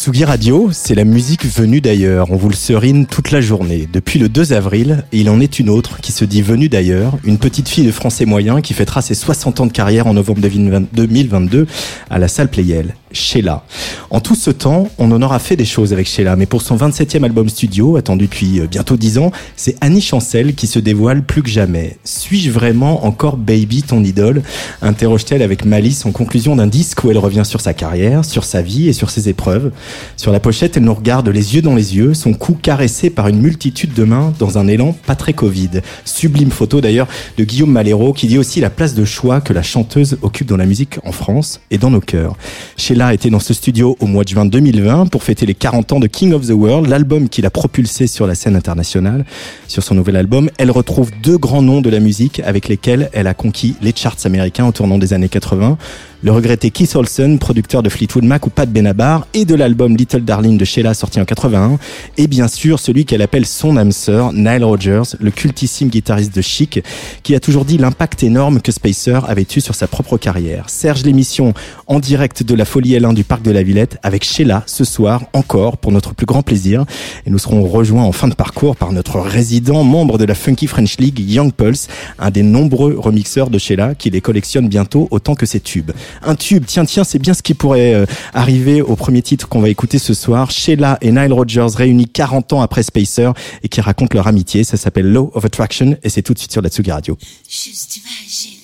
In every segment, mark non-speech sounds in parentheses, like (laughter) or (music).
Tsugi Radio, c'est la musique venue d'ailleurs. On vous le serine toute la journée. Depuis le 2 avril, il en est une autre qui se dit venue d'ailleurs. Une petite fille de français moyen qui fêtera ses 60 ans de carrière en novembre 2022 à la salle Playel. Sheila. En tout ce temps, on en aura fait des choses avec Sheila, mais pour son 27e album studio, attendu depuis euh, bientôt 10 ans, c'est Annie Chancel qui se dévoile plus que jamais. Suis-je vraiment encore Baby, ton idole? interroge-t-elle avec malice en conclusion d'un disque où elle revient sur sa carrière, sur sa vie et sur ses épreuves? Sur la pochette, elle nous regarde les yeux dans les yeux, son cou caressé par une multitude de mains dans un élan pas très Covid. Sublime photo d'ailleurs de Guillaume Malero qui dit aussi la place de choix que la chanteuse occupe dans la musique en France et dans nos cœurs. Sheila été dans ce studio au mois de juin 2020 pour fêter les 40 ans de King of the World, l'album qu'il a propulsé sur la scène internationale. Sur son nouvel album, elle retrouve deux grands noms de la musique avec lesquels elle a conquis les charts américains au tournant des années 80 le regretté Keith Olsen, producteur de Fleetwood Mac ou Pat Benabar, et de l'album Little Darling de Sheila sorti en 81, et bien sûr celui qu'elle appelle son âme sœur, Nile Rodgers, le cultissime guitariste de Chic, qui a toujours dit l'impact énorme que Spacer avait eu sur sa propre carrière. Serge l'émission en direct de la Folie L1 du Parc de la Villette avec Sheila ce soir encore pour notre plus grand plaisir, et nous serons rejoints en fin de parcours par notre résident membre de la Funky French League, Young Pulse, un des nombreux remixeurs de Sheila qui les collectionne bientôt autant que ses tubes un tube. Tiens, tiens, c'est bien ce qui pourrait euh, arriver au premier titre qu'on va écouter ce soir. Sheila et Nile Rodgers réunis 40 ans après Spacer et qui racontent leur amitié. Ça s'appelle Law of Attraction et c'est tout de suite sur la Tsugi Radio. Juste imagine.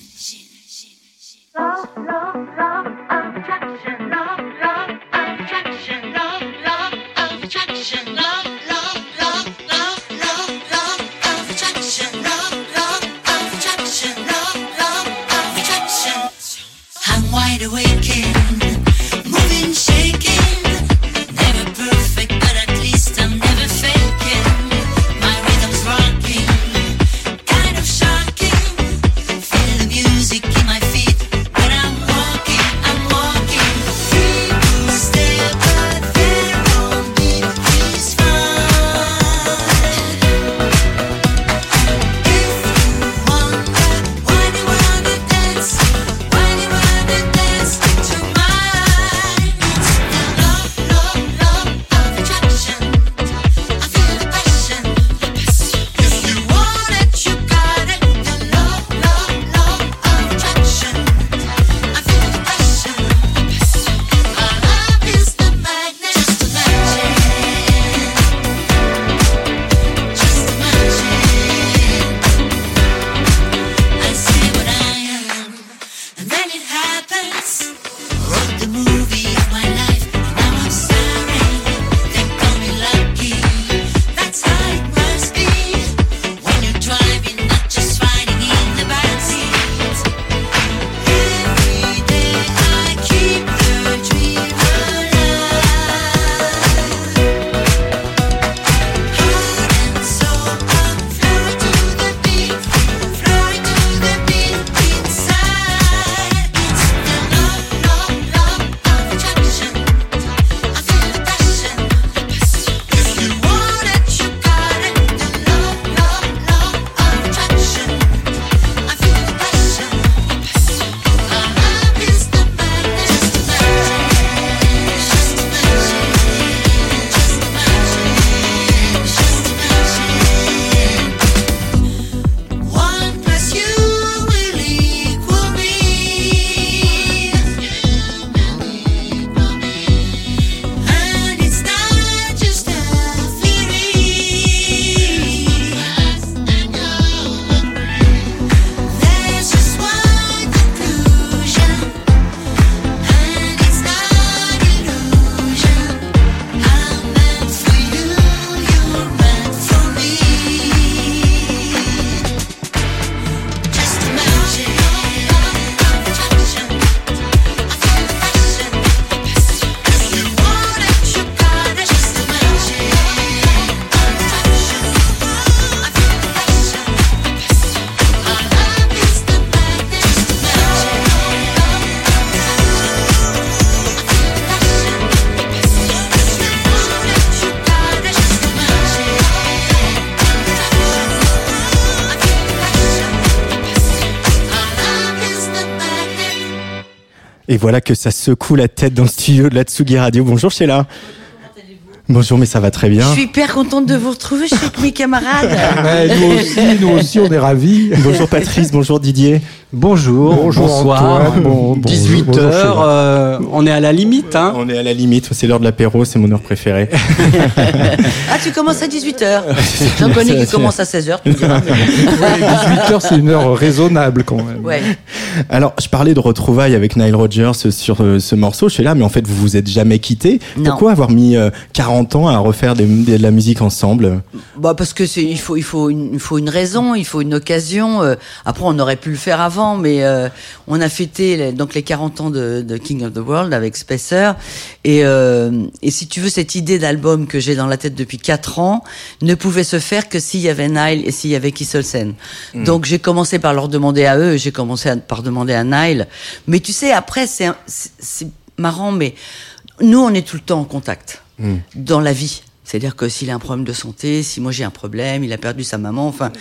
I'm wide awake. Moving, Et voilà que ça secoue la tête dans le studio de la Tsugi Radio. Bonjour Sheila. Bonjour, mais ça va très bien. Je suis hyper contente de vous retrouver. Je suis avec mes camarades. Ouais, nous aussi, nous aussi, on est ravis. Bonjour Patrice, bonjour Didier. Bonjour, Bonjour, bonsoir. Bon- bon- 18 bonjour, heures, Sheila. euh, on est à la limite. Hein. On est à la limite, c'est l'heure de l'apéro, c'est mon heure préférée. (laughs) Ah, tu commences à 18h. J'en connais qui commencent à 16h. Tu me diras. mais- 18h, (laughs) c'est une heure raisonnable quand même. Ouais. Alors, je parlais de retrouvailles avec Nile Rodgers sur euh, ce morceau, Sheila, mais en fait, vous vous êtes jamais quittés. Non. Pourquoi avoir mis euh, 40 ans à refaire des- de la musique ensemble Bah parce que c'est il faut il faut une il faut une raison, il faut une occasion. euh, après on aurait pu le faire avant, mais euh, on a fêté les- donc les 40 ans de, de King of the World avec Spacer et euh, et si tu veux cette idée d'album que j'ai dans la tête depuis 4 ans ne pouvait se faire que s'il y avait Nile et s'il y avait Kisselsen. Donc j'ai commencé par leur demander à eux, j'ai commencé à- par demander à Nile. Mais tu sais après c'est marrant, mais nous on est tout le temps en contact dans la vie. C'est-à-dire que s'il a un problème de santé, si moi j'ai un problème, il a perdu sa maman, enfin,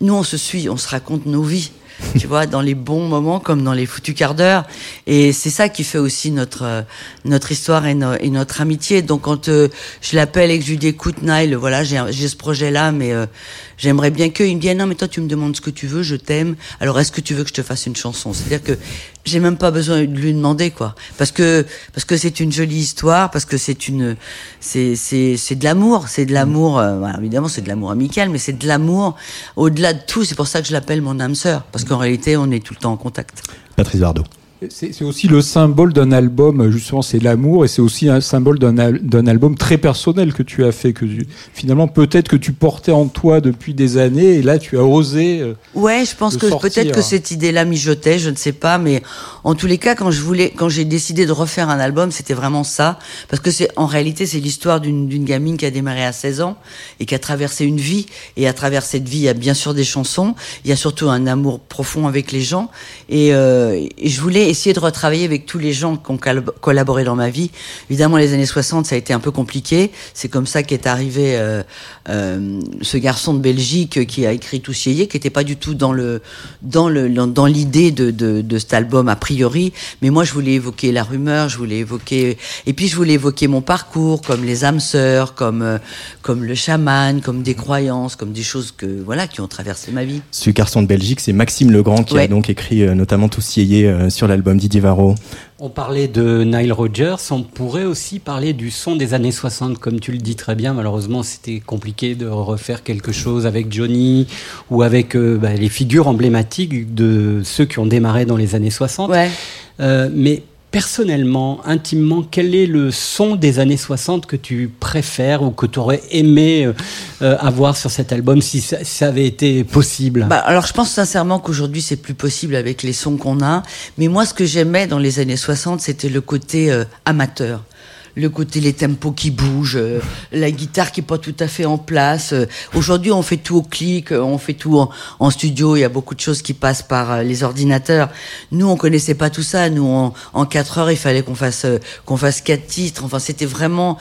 nous on se suit, on se raconte nos vies, (laughs) tu vois, dans les bons moments comme dans les foutus quarts d'heure. Et c'est ça qui fait aussi notre euh, notre histoire et, no- et notre amitié. Donc quand euh, je l'appelle et que je lui dis écoute Nile, voilà, j'ai ce projet-là, mais euh, j'aimerais bien que il me Ah non mais toi tu me demandes ce que tu veux, je t'aime. Alors est-ce que tu veux que je te fasse une chanson? C'est-à-dire que j'ai même pas besoin de lui demander quoi, parce que parce que c'est une jolie histoire, parce que c'est une c'est c'est c'est de l'amour, c'est de l'amour. euh, voilà, évidemment c'est de l'amour amical, mais c'est de l'amour au-delà de tout. C'est pour ça que je l'appelle mon âme sœur, parce qu'en réalité on est tout le temps en contact. Patrice Bardot. C'est aussi le symbole d'un album, justement, c'est l'amour, et c'est aussi un symbole d'un al- d'un album très personnel que tu as fait, que tu- finalement peut-être que tu portais en toi depuis des années, et là tu as osé. euh, Ouais, je pense que peut-être que cette idée-là mijotait, je ne sais pas, mais en tous les cas, quand je voulais, quand j'ai décidé de refaire un album, c'était vraiment ça, parce que c'est, en réalité, c'est l'histoire d'une d'une gamine qui a démarré à 16 ans et qui a traversé une vie, et à travers cette vie, il y a bien sûr des chansons, il y a surtout un amour profond avec les gens, et, euh, et je voulais essayer de retravailler avec tous les gens qui ont col- collaboré dans ma vie. Évidemment, les années 60, ça a été un peu compliqué. C'est comme ça qu'est arrivé euh, euh, ce garçon de Belgique qui a écrit Tous Yéyé, qui n'était pas du tout dans le dans le dans, l'idée de, de, de cet album a priori. Mais moi, je voulais évoquer la rumeur, je voulais évoquer et puis je voulais évoquer mon parcours, comme les âmes sœurs, comme euh, comme le chaman, comme des croyances, comme des choses que voilà qui ont traversé ma vie. Ce garçon de Belgique, c'est Maxime Legrand qui a donc écrit euh, notamment Tous Yéyé euh, sur l'album Didier Varro. On parlait de Nile Rodgers, on pourrait aussi parler du son des années 60, comme tu le dis très bien. Malheureusement, c'était compliqué de refaire quelque chose avec Johnny ou avec euh, bah, les figures emblématiques de ceux qui ont démarré dans les années 60. Ouais. Euh, mais personnellement, intimement, quel est le son des années 60 que tu préfères ou que tu aurais aimé euh, euh, avoir sur cet album si ça, avait été possible? Bah, alors je pense sincèrement qu'aujourd'hui c'est plus possible avec les sons qu'on a. Mais moi ce que j'aimais dans les années 60 c'était le côté euh, amateur. Le côté les tempos qui bougent, euh, la guitare qui est pas tout à fait en place. Euh, Aujourd'hui, on fait tout au clic, euh, on fait tout en, en studio. Il y a beaucoup de choses qui passent par euh, les ordinateurs. Nous, on connaissait pas tout ça. Nous, en, en quatre heures, il fallait qu'on fasse qu'on fasse quatre titres. Enfin, c'était vraiment,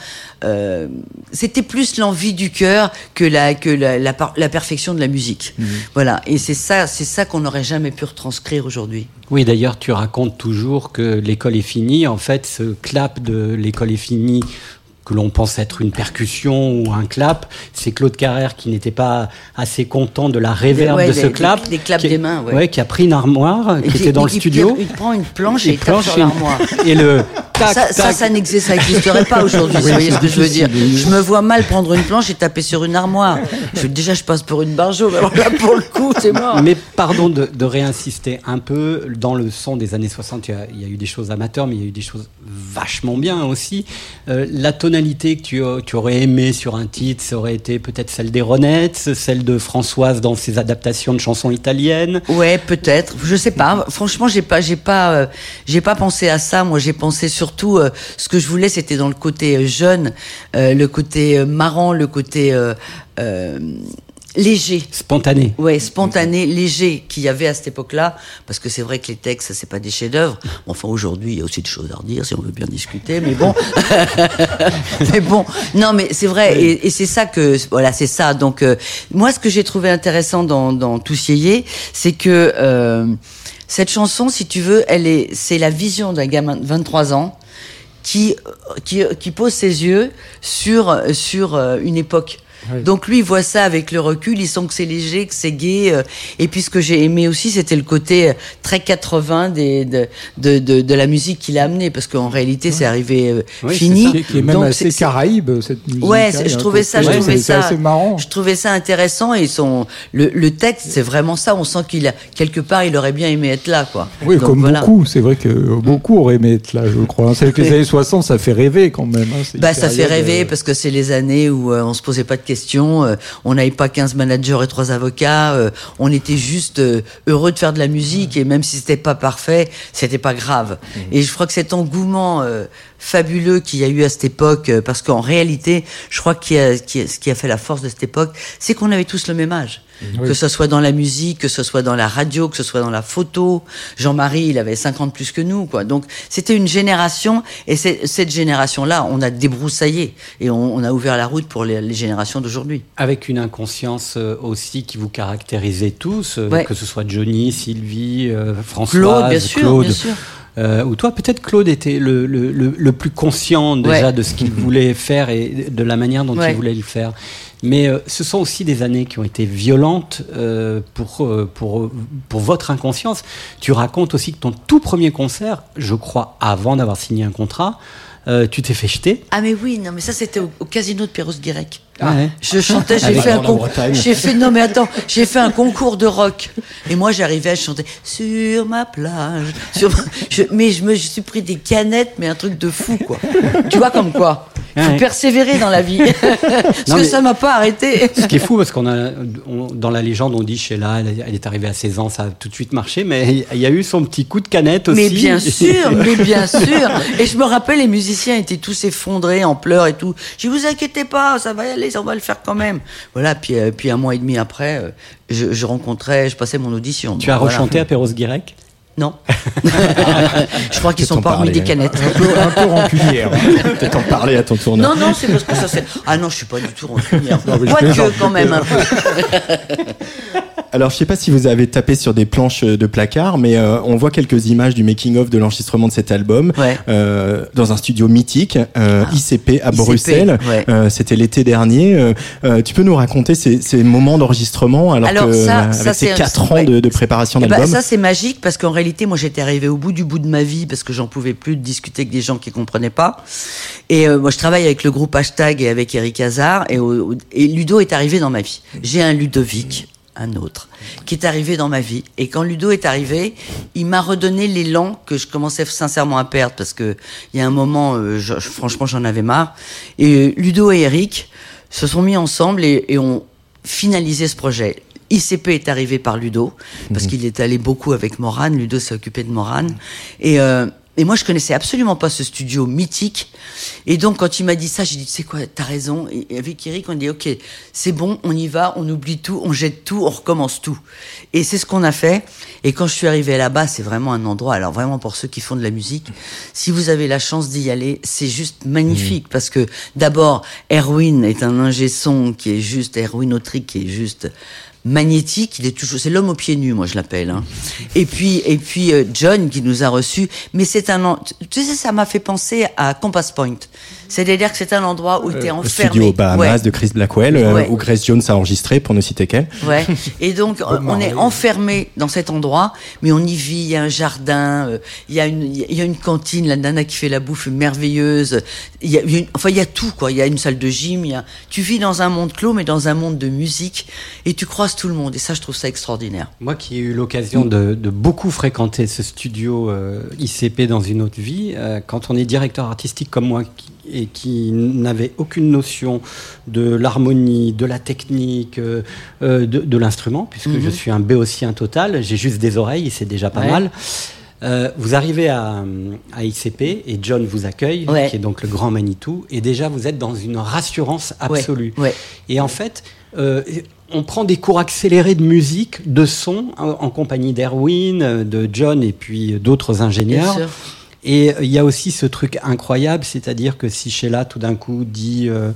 c'était plus l'envie du cœur que la que la, la, perfection de la musique. Voilà. Et c'est ça, c'est ça qu'on n'aurait jamais pu retranscrire aujourd'hui. Oui, d'ailleurs, tu racontes toujours que l'école est finie. En fait, ce clap de l'école est finie que l'on pense être une percussion ou un clap, c'est Claude Carrère qui n'était pas assez content de la réverb Ouais, de les- ce clap. les claps qui- des mains, ouais. qui a pris une armoire, Et qui était dans le studio. Il, il prend une planche et il il tape planche sur l'armoire. (laughs) Et le tac, Ça, ça, tac. ça n'existe, ça n'existerait pas aujourd'hui. vous voyez ce que je veux dire Je me vois mal prendre une planche et taper sur une armoire. Je, déjà, je passe pour une barjo, mais alors là, pour le coup, c'est mort. Mais pardon de, de réinsister un peu dans le son des années 60. Il y, a, il y a eu des choses amateurs, mais il y a eu des choses vachement bien aussi. Euh, la que tu, tu aurais aimé sur un titre, ça aurait été peut-être celle des Ronettes, celle de Françoise dans ses adaptations de chansons italiennes. Ouais, peut-être. Je sais pas. Franchement, j'ai pas, j'ai pas, euh, j'ai pas pensé à ça. Moi, j'ai pensé surtout euh, ce que je voulais, c'était dans le côté euh, jeune, euh, le côté euh, marrant, le côté euh, euh, léger. Spontané. Ouais, spontané, léger qu'il y avait à cette époque-là, parce que c'est vrai que les textes, c'est pas des chefs-d'œuvre. Enfin, aujourd'hui, il y a aussi des choses à redire si on veut bien discuter, mais bon. (laughs) mais bon, non, mais c'est vrai, et, et c'est ça que, voilà, c'est ça. Donc, euh, moi, ce que j'ai trouvé intéressant dans, dans Tous Yéyés, c'est que euh, cette chanson, si tu veux, elle est, c'est la vision d'un gamin de 23 ans qui, qui, qui pose ses yeux sur, sur euh, une époque. Donc lui, il voit ça avec le recul, il sent que c'est léger, que c'est gai. euh, et puis ce que j'ai aimé aussi, c'était le côté euh, très 80 des, de, de, de, de la musique qu'il a amené, parce qu'en réalité, c'est arrivé euh, Oui, fini. Qui est, qui est même Donc, assez c'est- c'est- caraïbe cette musique. Ouais, hein, c'est- y je trouvais ça, je trouvais c'est ça, assez marrant. je trouvais ça intéressant et son le, le texte, c'est vraiment ça. On sent qu'il a quelque part, il aurait bien aimé être là, quoi. Oui, Donc, comme voilà. beaucoup. C'est vrai que beaucoup auraient aimé être là, je crois. C'est que les (laughs) années 60, ça fait rêver quand même. hein. C'est Bah, ça fait rêver parce que c'est les années où euh, on se posait pas de questions, euh, on n'avait pas 15 managers et trois avocats, euh, on était juste euh, heureux de faire de la musique et même si c'était pas parfait, c'était pas grave. Et je crois que cet engouement euh, fabuleux qu'il y a eu à cette époque, euh, parce qu'en réalité, je crois qu'il y a- qu'il y a- ce qui a fait la force de cette époque, c'est qu'on avait tous le même âge. Oui. Que ce soit dans la musique, que ce soit dans la radio, que ce soit dans la photo. Jean-Marie, il avait 50 plus que nous, quoi. Donc, c'était une génération, et cette génération-là, on a débroussaillé, et on, on a ouvert la route pour les, les générations d'aujourd'hui. Avec une inconscience euh, aussi qui vous caractérisait tous, euh, Ouais. que ce soit Johnny, Sylvie, euh, Françoise, Claude, bien sûr, Claude. bien sûr. Euh, ou toi, peut-être Claude était le, le, le, le plus conscient déjà Ouais. de ce qu'il voulait faire et de la manière dont Ouais. il voulait le faire. Mais euh, ce sont aussi des années qui ont été violentes euh, pour, euh, pour, pour votre inconscience. Tu racontes aussi que ton tout premier concert, je crois, avant d'avoir signé un contrat, euh, tu t'es fait jeter. Ah, mais oui, non, mais ça, c'était au, au casino de Perros-Guirec. Ah ouais. Je chantais, j'ai fait un concours. J'ai fait non mais attends, j'ai fait un concours de rock. Et moi j'arrivais, je chantais sur ma plage. Sur ma- je- mais je me je suis pris des canettes, mais un truc de fou quoi. tu vois comme quoi. Il faut persévérer dans la vie. (laughs) Parce Non, que ça m'a pas arrêté. Ce qui est fou, parce qu'on a, on- dans la légende, on dit Sheila, elle, elle est arrivée à 16 ans, ça a tout de suite marché, mais il y a eu son petit coup de canette aussi. Mais bien sûr, (laughs) mais bien sûr. Et je me rappelle, les musiciens étaient tous effondrés en pleurs et tout. Je dis, vous inquiétez pas, ça va y aller, on va le faire quand même. Voilà, puis, euh, puis un mois et demi après, euh, je, je rencontrais, je passais mon audition. Tu as voilà. rechanté à Perros Guirec Non. (laughs) je crois qu'ils sont pas remis parler, des canettes. Un peu, un peu rancunière. (laughs) Peut-être en parler à ton tourneur. Non, non, c'est parce que ça c'est. Ah non, je suis pas du tout rancunière. Quoique, quand même un peu. (laughs) Alors, je sais pas si vous avez tapé sur des planches de placard, mais euh, on voit quelques images du making-of de l'enregistrement de cet album Ouais. euh, dans un studio mythique, euh, ICP à ICP, Bruxelles. ouais. Euh, C'était l'été dernier. Tu peux nous raconter ces, ces moments d'enregistrement alors, Alors, que ça- ça, avec ces c'est- quatre ans ouais. de, de préparation Eh ben, d'album. ça c'est magique parce qu'en réalité moi j'étais arrivée au bout du bout de ma vie parce que j'en pouvais plus de discuter avec des gens qui comprenaient pas. Et euh, moi je travaille avec le groupe Hashtag et avec Eric Hazard et, Ludo est arrivé dans ma vie. J'ai un Ludovic, un autre, qui est arrivé dans ma vie. Et quand Ludo est arrivé, il m'a redonné l'élan que je commençais sincèrement à perdre parce que il y a un moment, euh, franchement j'en avais marre. Et euh, Ludo et Eric se sont mis ensemble et ont finalisé ce projet. ICP est arrivé par Ludo, parce qu'il est allé beaucoup avec Morane. Ludo s'est occupé de Morane. Et, euh, et moi, je connaissais absolument pas ce studio mythique. Et donc, quand il m'a dit ça, j'ai dit, tu sais quoi, t'as raison. Et avec Eric, on dit, OK, c'est bon, on y va, on oublie tout, on jette tout, on recommence tout. Et c'est ce qu'on a fait. Et quand je suis arrivé là-bas, c'est vraiment un endroit, alors vraiment pour ceux qui font de la musique, si vous avez la chance d'y aller, c'est juste magnifique. Parce que d'abord, Erwin est un ingé son qui est juste, Erwin Autric qui est juste magnétique, il est toujours, c'est l'homme aux pieds nus, moi je l'appelle. Hein. Et puis, et puis euh, John qui nous a reçus. Mais c'est un, tu sais, ça m'a fait penser à Compass Point. C'est-à-dire que c'est un endroit où tu es Le enfermé. studio Bahamas Ouais. de Chris Blackwell, euh, Ouais. où Grace Jones a enregistré, pour ne citer qu'elle. Ouais. Et donc, (laughs) on est enfermé dans cet endroit, mais on y vit. Il y a un jardin, euh, il y a une, il y a une cantine, la nana qui fait la bouffe merveilleuse. Il y a, il y a une- enfin, il y a tout, quoi. Il y a une salle de gym. Il y a, tu vis dans un monde clos, mais dans un monde de musique, et tu croises tout le monde. Et ça, je trouve ça extraordinaire. Moi qui ai eu l'occasion de, de beaucoup fréquenter ce studio euh, ICP dans une autre vie, euh, quand on est directeur artistique comme moi qui- et qui n'avait aucune notion de l'harmonie, de la technique, euh, euh, de, de l'instrument, puisque Mhm. je suis un béotien total, j'ai juste des oreilles c'est déjà pas Ouais. mal. Euh, vous arrivez à, à ICP et John vous accueille, Ouais. qui est donc le grand Manitou, et déjà vous êtes dans une rassurance absolue. Ouais. Et en fait, euh, on prend des cours accélérés de musique, de son, en, en compagnie d'Erwin, de John et puis d'autres Bien ingénieurs. sûr. Et il y a aussi ce truc incroyable, c'est-à-dire que si Sheila tout d'un coup dit euh,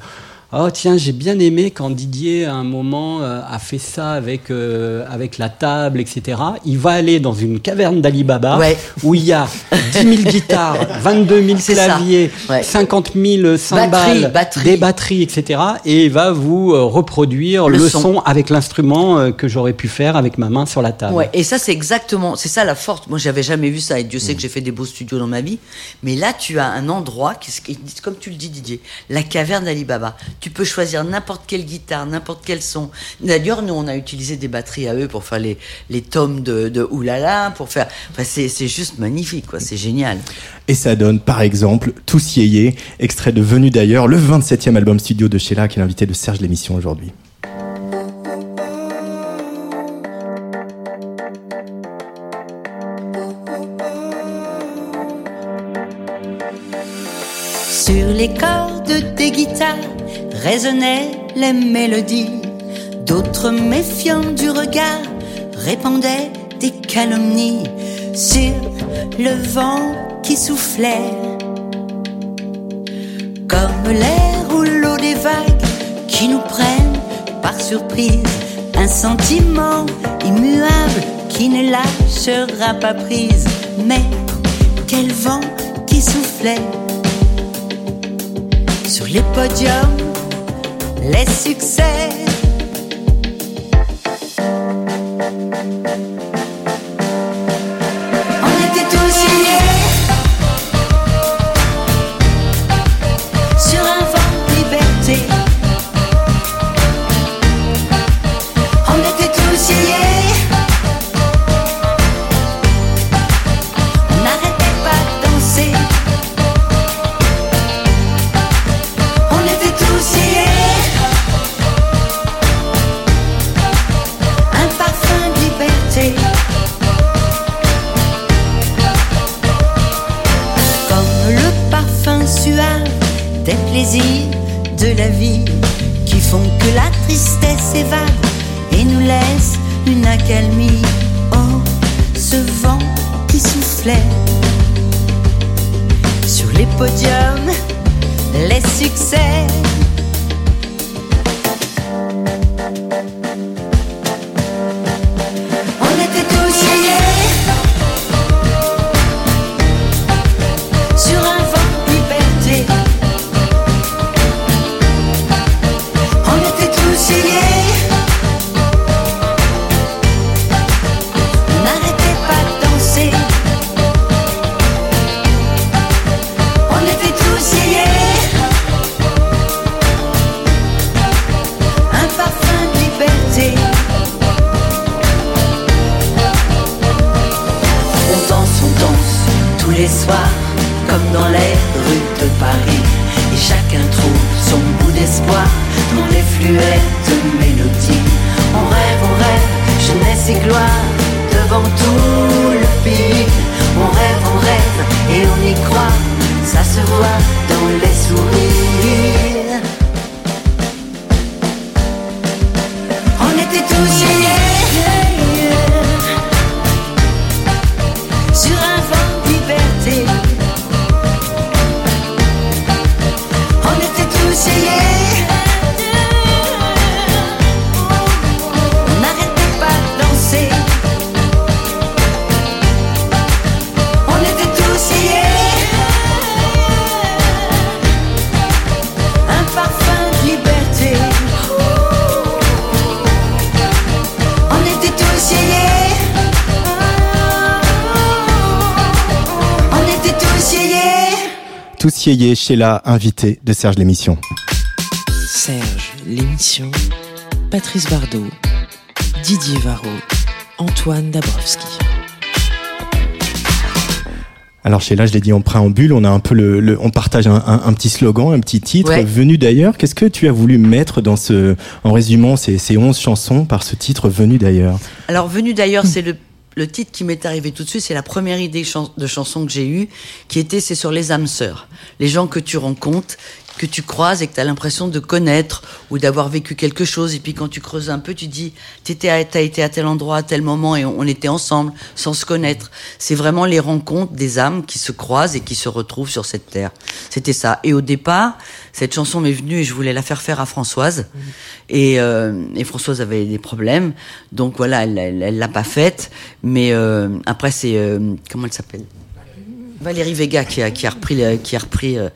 Oh tiens, j'ai bien aimé quand Didier à un moment euh, a fait ça avec, euh, avec la table, etc. Il va aller dans une caverne d'Alibaba Ouais. où il y a (laughs) 10 000 guitares, 22 000 C'est ça. claviers, Ouais. 50 000 cymbales, batterie. des batteries, etc. Et il va vous euh, reproduire Le le, son. son. avec l'instrument que j'aurais pu faire avec ma main sur la table. Ouais, et ça c'est exactement, c'est ça la force. Moi j'avais jamais vu ça et Dieu sait que j'ai fait des beaux studios dans ma vie. Mais là tu as un endroit qui, qui- comme tu le dis Didier, la caverne d'Alibaba. Tu peux choisir n'importe quelle guitare, n'importe quel son. D'ailleurs nous on a utilisé des batteries à eux pour faire les les tomes de, de oulala, pour faire. Enfin c'est c'est juste magnifique quoi, c'est génial. Et ça donne, par exemple, Tous Yéyé, extrait de Venu d'ailleurs, le 27e album studio de Sheila, qui est l'invité de Serge l'émission aujourd'hui. Sur les cordes des guitares résonnaient les mélodies. D'autres méfiants du regard répandaient des calomnies sur le vent qui soufflait. Comme l'air ou l'eau des vagues qui nous prennent par surprise. Un sentiment immuable qui ne lâchera pas prise. Mais quel vent qui soufflait sur les podiums, les succès. On était Yéyé, Sheila, invité de Serge l'émission. Serge, l'émission. Patrice Bardot. Didier Varro. Antoine Dabrowski. Alors Sheila, je l'ai dit en préambule, on a un peu le, le- on partage un, un- un petit slogan, un petit titre Ouais. venu d'ailleurs. Qu'est-ce que tu as voulu mettre dans ce, en résumant ces, ces 11 chansons par ce titre venu d'ailleurs? Alors venu d'ailleurs, c'est le le titre qui m'est arrivé tout de suite, c'est la première idée de chanson que j'ai eue, qui était c'est sur les âmes sœurs, les gens que tu rencontres, que tu croises et que tu as l'impression de connaître ou d'avoir vécu quelque chose. Et puis quand tu creuses un peu, tu dis, t'étais à- t'as été à tel endroit, à tel moment, et on, on était ensemble, sans se connaître. C'est vraiment les rencontres des âmes qui se croisent et qui se retrouvent sur cette terre. C'était ça. Et au départ, cette chanson m'est venue et je voulais la faire faire à Françoise. Et, euh, et Françoise avait des problèmes, donc voilà, elle l'a pas faite. Mais euh, après, c'est euh, comment elle s'appelle? Valérie Vega qui a, qui a repris, qui a repris euh,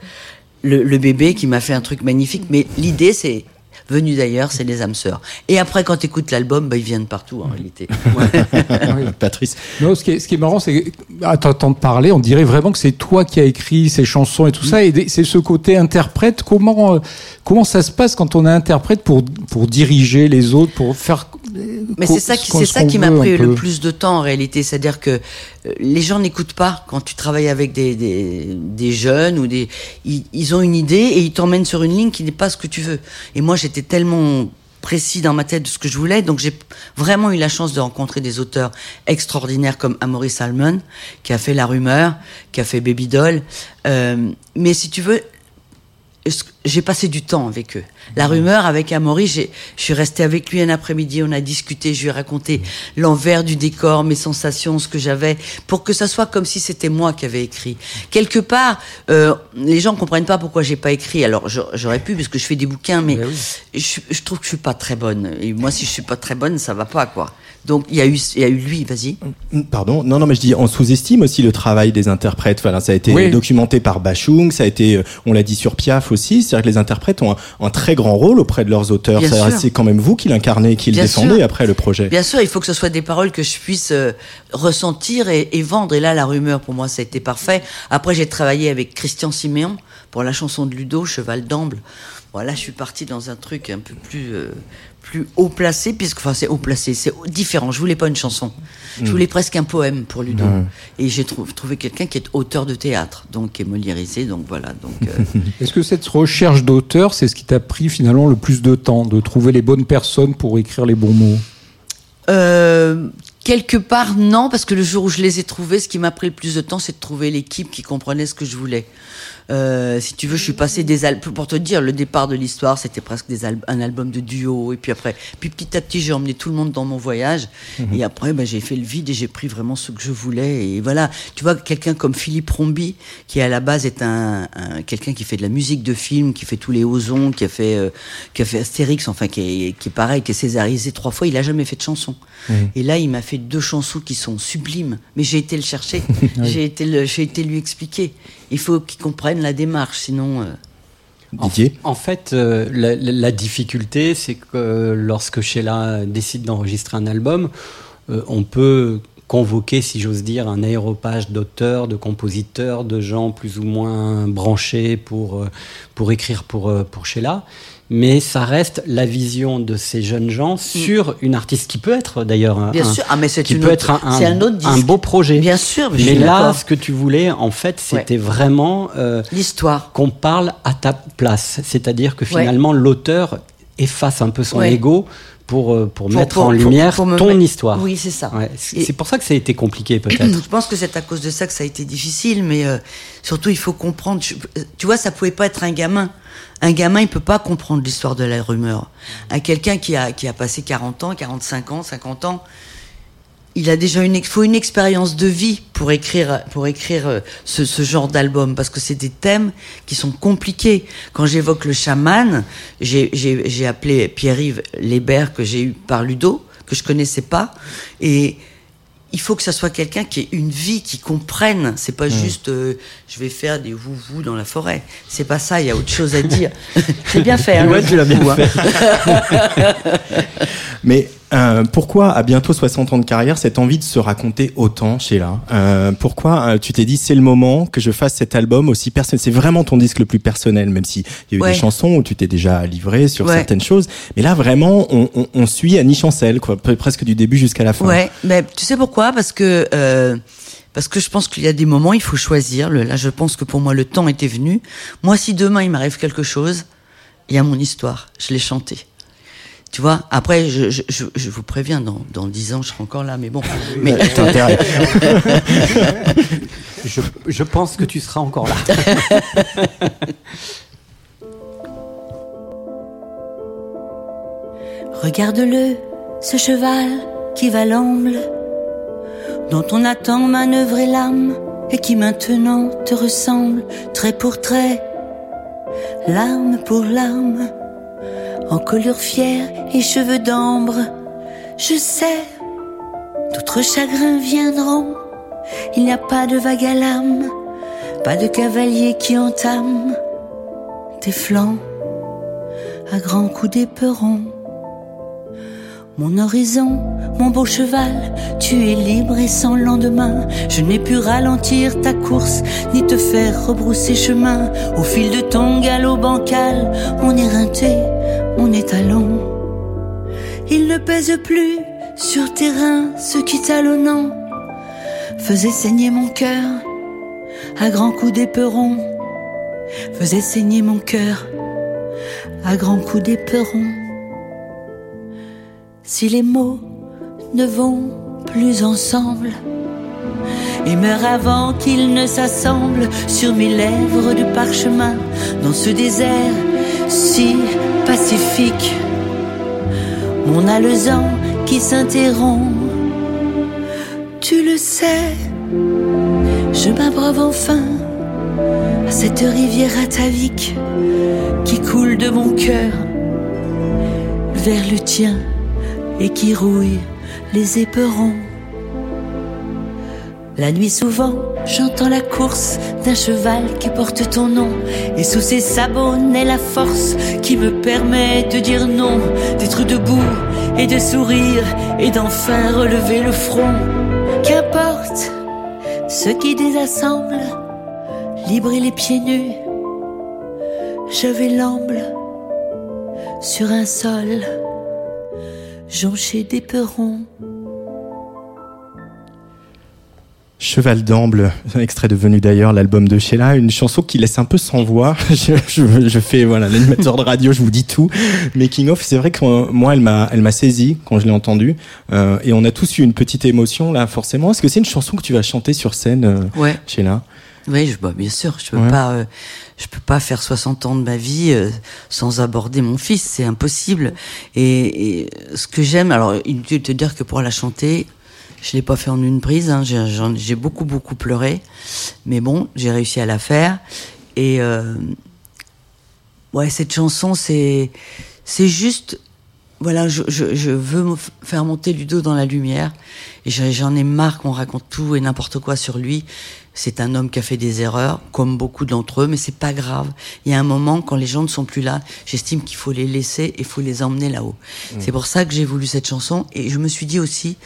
le, le bébé, qui m'a fait un truc magnifique. Mais l'idée, c'est venu d'ailleurs, c'est les âmes sœurs. Et après, quand tu écoutes l'album, bah, ils viennent partout en réalité. (laughs) Patrice. Non, ce qui est, ce qui est marrant, c'est qu'à t'entendre parler, on dirait vraiment que c'est toi qui as écrit ces chansons et tout ça. Et c'est ce côté interprète. Comment, euh, comment ça se passe quand on est interprète pour, pour diriger les autres, pour faire. Mais c'est ça qui, c'est ça m'a pris le plus de temps en réalité. C'est-à-dire que euh, les gens n'écoutent pas quand tu travailles avec des, des, des jeunes ou des. Ils, ils ont une idée et ils t'emmènent sur une ligne qui n'est pas ce que tu veux. Et moi, j'étais tellement précis dans ma tête de ce que je voulais, donc j'ai vraiment eu la chance de rencontrer des auteurs extraordinaires comme Amory Salmon, qui a fait La Rumeur, qui a fait Baby Doll. Euh, mais si tu veux, j'ai passé du temps avec eux? La rumeur avec Amaury, j'ai- je suis restée avec lui un après-midi, on a discuté, je lui ai raconté l'envers du décor, mes sensations, ce que j'avais, pour que ça soit comme si c'était moi qui avais écrit. Quelque part, euh, les gens comprennent pas pourquoi j'ai pas écrit. Alors j'a- j'aurais pu parce que je fais des bouquins, mais je, je trouve que je suis pas très bonne. Et moi, si je suis pas très bonne, ça va pas quoi. Donc il y a eu, il y a eu lui, vas-y. Pardon, non, non, mais je dis, on sous-estime aussi le travail des interprètes. Voilà, ça a été Oui. documenté par Bachung, ça a été, euh, on l'a dit sur Piaf aussi, c'est-à-dire que les interprètes ont un, un très grand rôle auprès de leurs auteurs. Bien C'est-à-dire sûr. C'est quand même vous qui l'incarnez, qui le Bien défendez sûr. après le projet. Bien sûr, il faut que ce soit des paroles que je puisse euh, ressentir et, et vendre. Et là, la rumeur, pour moi, ça a été parfait. Après, j'ai travaillé avec Christian Siméon pour la chanson de Ludo, Cheval d'Amble. Voilà, je suis partie dans un truc un peu plus euh, plus haut placé, puisque enfin c'est haut placé, c'est différent. Je voulais pas une chanson, je voulais presque un poème pour Ludo. Et j'ai trou- trouvé quelqu'un qui est auteur de théâtre, donc qui est moliérisé, donc voilà. Donc euh, (laughs) Est-ce que cette recherche d'auteur, c'est ce qui t'a pris finalement le plus de temps, de trouver les bonnes personnes pour écrire les bons mots? Euh, quelque part, non, parce que le jour où je les ai trouvés, ce qui m'a pris le plus de temps, c'est de trouver l'équipe qui comprenait ce que je voulais. Euh, si tu veux, je suis passé des albums. Pour te dire, le départ de l'histoire, c'était presque des al- un album de duo. Et puis après, puis petit à petit, j'ai emmené tout le monde dans mon voyage. Et après, ben, j'ai fait le vide et j'ai pris vraiment ce que je voulais. Et voilà, tu vois, quelqu'un comme Philippe Rombi, qui à la base est un, un- quelqu'un qui fait de la musique de film, qui fait tous les Ozons, qui a fait, euh, qui a fait Astérix, enfin, qui est, qui est pareil, qui est césarisé trois fois. Il a jamais fait de chanson. Et là, il m'a fait deux chansons qui sont sublimes. Mais j'ai été le chercher. (laughs) J'ai été, le- été lui expliquer. Il faut qu'il comprenne la démarche, sinon. euh, Didier En fait, euh, la, la- la difficulté, c'est que euh, lorsque Sheila décide d'enregistrer un album, euh, on peut convoquer, si j'ose dire, un aéropage d'auteurs, de compositeurs, de gens plus ou moins branchés pour, euh, pour écrire pour, euh, pour Sheila. Mais ça reste la vision de ces jeunes gens sur une artiste qui peut être d'ailleurs un, Mm. Bien un- sûr. Ah, mais qui une peut autre- être un, un- c'est un autre un disque. beau projet. Bien sûr, mais Mais là, ce que tu voulais, en fait, c'était vraiment euh, L'histoire. qu'on parle à ta place. C'est-à-dire que Ouais. finalement, l'auteur efface un peu son Ouais. ego pour, euh, pour, Pour- mettre pour- en lumière ton mettre- histoire. Oui, c'est ça. Ouais. C'est pour ça que ça a été compliqué, peut-être. (clears throat) Je pense que c'est à cause de ça que ça a été difficile, mais euh, surtout il faut comprendre. je- tu vois, ça pouvait pas être un gamin. Un gamin, il peut pas comprendre l'histoire de la rumeur. À quelqu'un qui a qui a passé 40 ans, 45 ans, 50 ans, il a déjà une, faut une expérience de vie pour écrire, pour écrire euh, ce, ce genre d'album, parce que c'est des thèmes qui sont compliqués. Quand j'évoque le chaman, j'ai appelé Pierre-Yves Lébert, que j'ai eu par Ludo, que je connaissais pas, et il faut que ça soit quelqu'un qui ait une vie, qui comprenne. C'est pas juste, euh, je vais faire des vous-vous dans la forêt. C'est pas ça, il y a autre chose à dire. (laughs) J'ai bien fait, hein, Ouais, tu l'as bien hein. (laughs) Mais euh, pourquoi, à bientôt 60 ans de carrière, cette envie de se raconter autant, Sheila? Euh, Pourquoi euh, tu t'es dit, c'est le moment que je fasse cet album aussi personnel C'est vraiment ton disque le plus personnel, même s'il y a eu Ouais. des chansons où tu t'es déjà livré sur Ouais. certaines choses. Mais là, vraiment, on, on, on suit Annie Chancel, quoi, pre- presque du début jusqu'à la fin. Ouais, mais tu sais pourquoi? Parce que euh, parce que je pense qu'il y a des moments, il faut choisir. Là, je pense que pour moi, le temps était venu. Moi, si demain il m'arrive quelque chose, il y a mon histoire. Je l'ai chantée. Tu vois, après, je, je, je, je vous préviens, dans, dans 10 ans, je serai encore là, mais bon. Mais, T'as intérêt. (laughs) Je, je pense que tu seras encore là. (laughs) Regarde-le, ce cheval qui va l'amble, dont on attend manœuvrer l'âme et qui maintenant te ressemble trait pour trait, l'âme pour l'âme, en colure fière et cheveux d'ambre. Je sais, d'autres chagrins viendront, il n'y a pas de vague à l'âme, pas de cavalier qui entame tes flancs à grands coups d'éperon. Mon horizon, mon beau cheval, tu es libre et sans lendemain. Je n'ai pu ralentir ta course, ni te faire rebrousser chemin. Au fil de ton galop bancal, mon éreinté, mon étalon. Il ne pèse plus sur tes reins, ce qui talonnant faisait saigner mon cœur à grands coups d'éperon. Faisait saigner mon cœur à grands coups d'éperon. Si les mots ne vont plus ensemble. Et meurent avant qu'ils ne s'assemblent sur mes lèvres de parchemin dans ce désert si pacifique, mon alezan qui s'interrompt, tu le sais, je m'abreuve enfin à cette rivière atavique qui coule de mon cœur vers le tien et qui rouille les éperons. La nuit souvent, j'entends la course d'un cheval qui porte ton nom. Et sous ses sabots naît la force qui me permet de dire non, d'être debout et de sourire et d'enfin relever le front. Qu'importe ce qui désassemble, libre et les pieds nus, je vais l'amble sur un sol jonché d'éperons. Cheval d'Amble, un extrait de Venu d'ailleurs, l'album de Sheila, une chanson qui laisse un peu sans voix. (laughs) Je, je- je fais voilà l'animateur de radio, je vous dis tout. Making of, c'est vrai que euh, moi, elle m'a, elle m'a saisi quand je l'ai entendue, Euh, et on a tous eu une petite émotion là, forcément. Est-ce que c'est une chanson que tu vas chanter sur scène, euh, ouais. Sheila? Oui, je, bah, bien sûr, je peux Ouais. pas, euh, je peux pas faire 60 ans de ma vie euh, sans aborder mon fils, c'est impossible. Et, et ce que j'aime, alors inutile de te dire que pour la chanter, je l'ai pas fait en une prise. Hein, j'ai, beaucoup beaucoup pleuré, mais bon, j'ai réussi à la faire. Et euh, ouais, cette chanson, c'est c'est juste voilà, je, je, je veux me faire monter Ludo dans la lumière. Et j'en ai marre qu'on raconte tout et n'importe quoi sur lui. C'est un homme qui a fait des erreurs, comme beaucoup d'entre eux, mais c'est pas grave. Il y a un moment, quand les gens ne sont plus là, j'estime qu'il faut les laisser et il faut les emmener là-haut. C'est pour ça que j'ai voulu cette chanson. Et je me suis dit aussi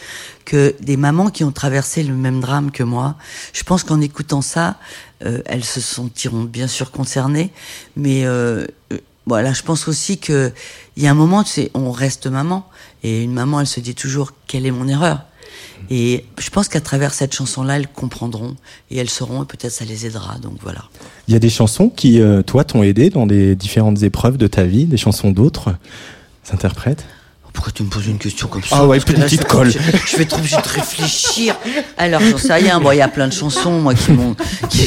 que des mamans qui ont traversé le même drame que moi, je pense qu'en écoutant ça, euh, elles se sentiront bien sûr concernées, mais euh, euh, voilà, je pense aussi que il y a un moment, tu sais, on reste maman, et une maman, elle se dit toujours quelle est mon erreur? Et je pense qu'à travers cette chanson-là, elles comprendront et elles sauront, et peut-être ça les aidera. Donc voilà. Il y a des chansons qui, euh, toi, t'ont aidé dans des différentes épreuves de ta vie, des chansons d'autres interprètes? Pourquoi tu me poses une question comme ça Ah ouais, là, petite ça- colle. Je, je vais être obligée de réfléchir. Alors, j'en sais rien. Bon, il y a plein de chansons, moi, qui m'ont. qui-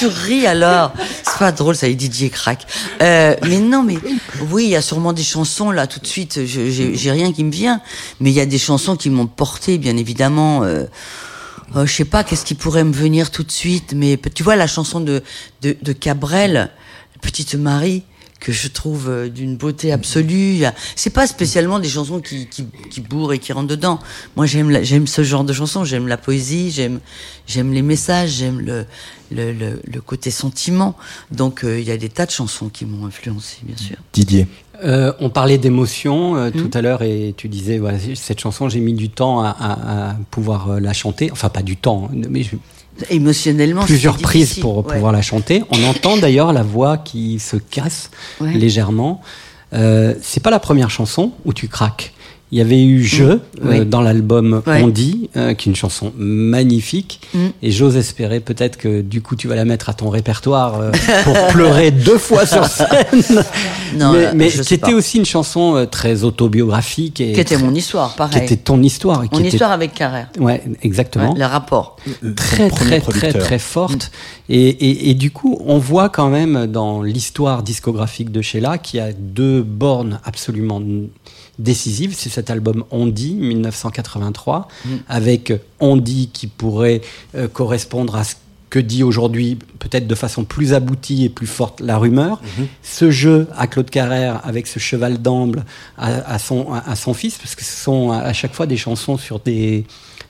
tu ris alors C'est pas drôle, ça est, Didier craque. Euh, mais non, mais oui, il y a sûrement des chansons là tout de suite. j'ai rien qui me vient, mais il y a des chansons qui m'ont porté, bien évidemment. Euh, euh, je sais pas, qu'est-ce qui pourrait me venir tout de suite, mais tu vois la chanson de de, de Cabrel, Petite Marie que je trouve euh, d'une beauté absolue. C'est pas spécialement des chansons qui, qui, qui bourrent et qui rentrent dedans. Moi, j'aime j'aime ce genre de chansons. J'aime la poésie, j'aime j'aime les messages, j'aime le, le, le, le côté sentiment. Donc, euh, il y a des tas de chansons qui m'ont influencé, bien sûr. Didier Euh, on parlait d'émotion euh, tout à l'heure et tu disais voilà, cette chanson j'ai mis du temps à, à- à pouvoir la chanter enfin pas du temps mais je- Émotionnellement, plusieurs prises difficile. pour Ouais. pouvoir la chanter on entend d'ailleurs la voix qui se casse Ouais. légèrement euh, c'est pas la première chanson où tu craques Il y avait eu Je Mm. euh, Oui. dans l'album Ouais. On dit, euh, qui est une chanson magnifique. Mm. Et j'ose espérer peut-être que du coup tu vas la mettre à ton répertoire euh, pour (laughs) pleurer deux fois sur (laughs) scène. Non, mais euh, mais je qui sais était pas. aussi une chanson euh, très autobiographique et Qui était très- mon histoire, qui pareil. était ton histoire. qui Mon était- histoire avec Carrère. Ouais, exactement. Ouais, le rapport. très très très très forte et, et, et du coup on voit quand même dans l'histoire discographique de Sheila qu'il y a deux bornes absolument décisives c'est cet album On dit 1983 avec On dit qui pourrait euh, correspondre à ce que dit aujourd'hui peut-être de façon plus aboutie et plus forte la rumeur. Ce jeu à Claude Carrère avec ce cheval d'amble à, à son à, à son fils parce que ce sont à chaque fois des chansons sur des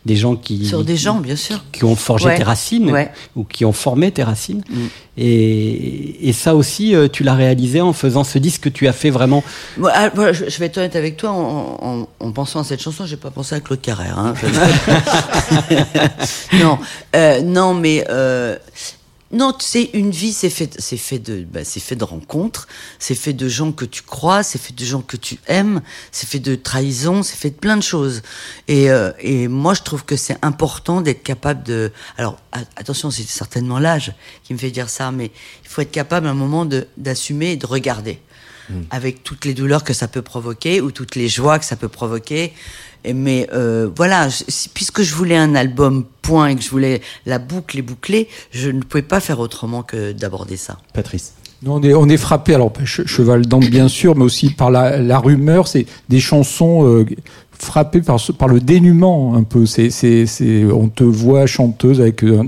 des gens qui Sur des gens, bien sûr. qui ont forgé Ouais. tes racines Ouais. ou qui ont formé tes racines. Mm. Et, et ça aussi, euh, tu l'as réalisé en faisant ce disque que tu as fait vraiment. Ah, je, vais être honnête avec toi, en, en- en pensant à cette chanson, j'ai pas pensé à Claude Carrère. hein. (laughs) (laughs) Non, euh, non, mais euh, non, tu sais, une vie, c'est fait, c'est fait de, bah, c'est fait de rencontres, c'est fait de gens que tu crois, c'est fait de gens que tu aimes, c'est fait de trahison, c'est fait de plein de choses. Et, euh, et moi, je trouve que c'est important d'être capable de. Alors, attention, c'est certainement l'âge qui me fait dire ça, mais il faut être capable à un moment de d'assumer et de regarder avec toutes les douleurs que ça peut provoquer ou toutes les joies que ça peut provoquer. Mais euh, voilà, puisque je voulais un album point et que je voulais la boucle et bouclée, je ne pouvais pas faire autrement que d'aborder ça. Patrice. Non, on est, on est frappé, alors Che- Cheval d'Ambre bien (coughs) sûr, mais aussi par la, la rumeur. C'est des chansons euh, frappées par, le dénuement un peu. C'est, c'est, c'est, on te voit chanteuse avec un,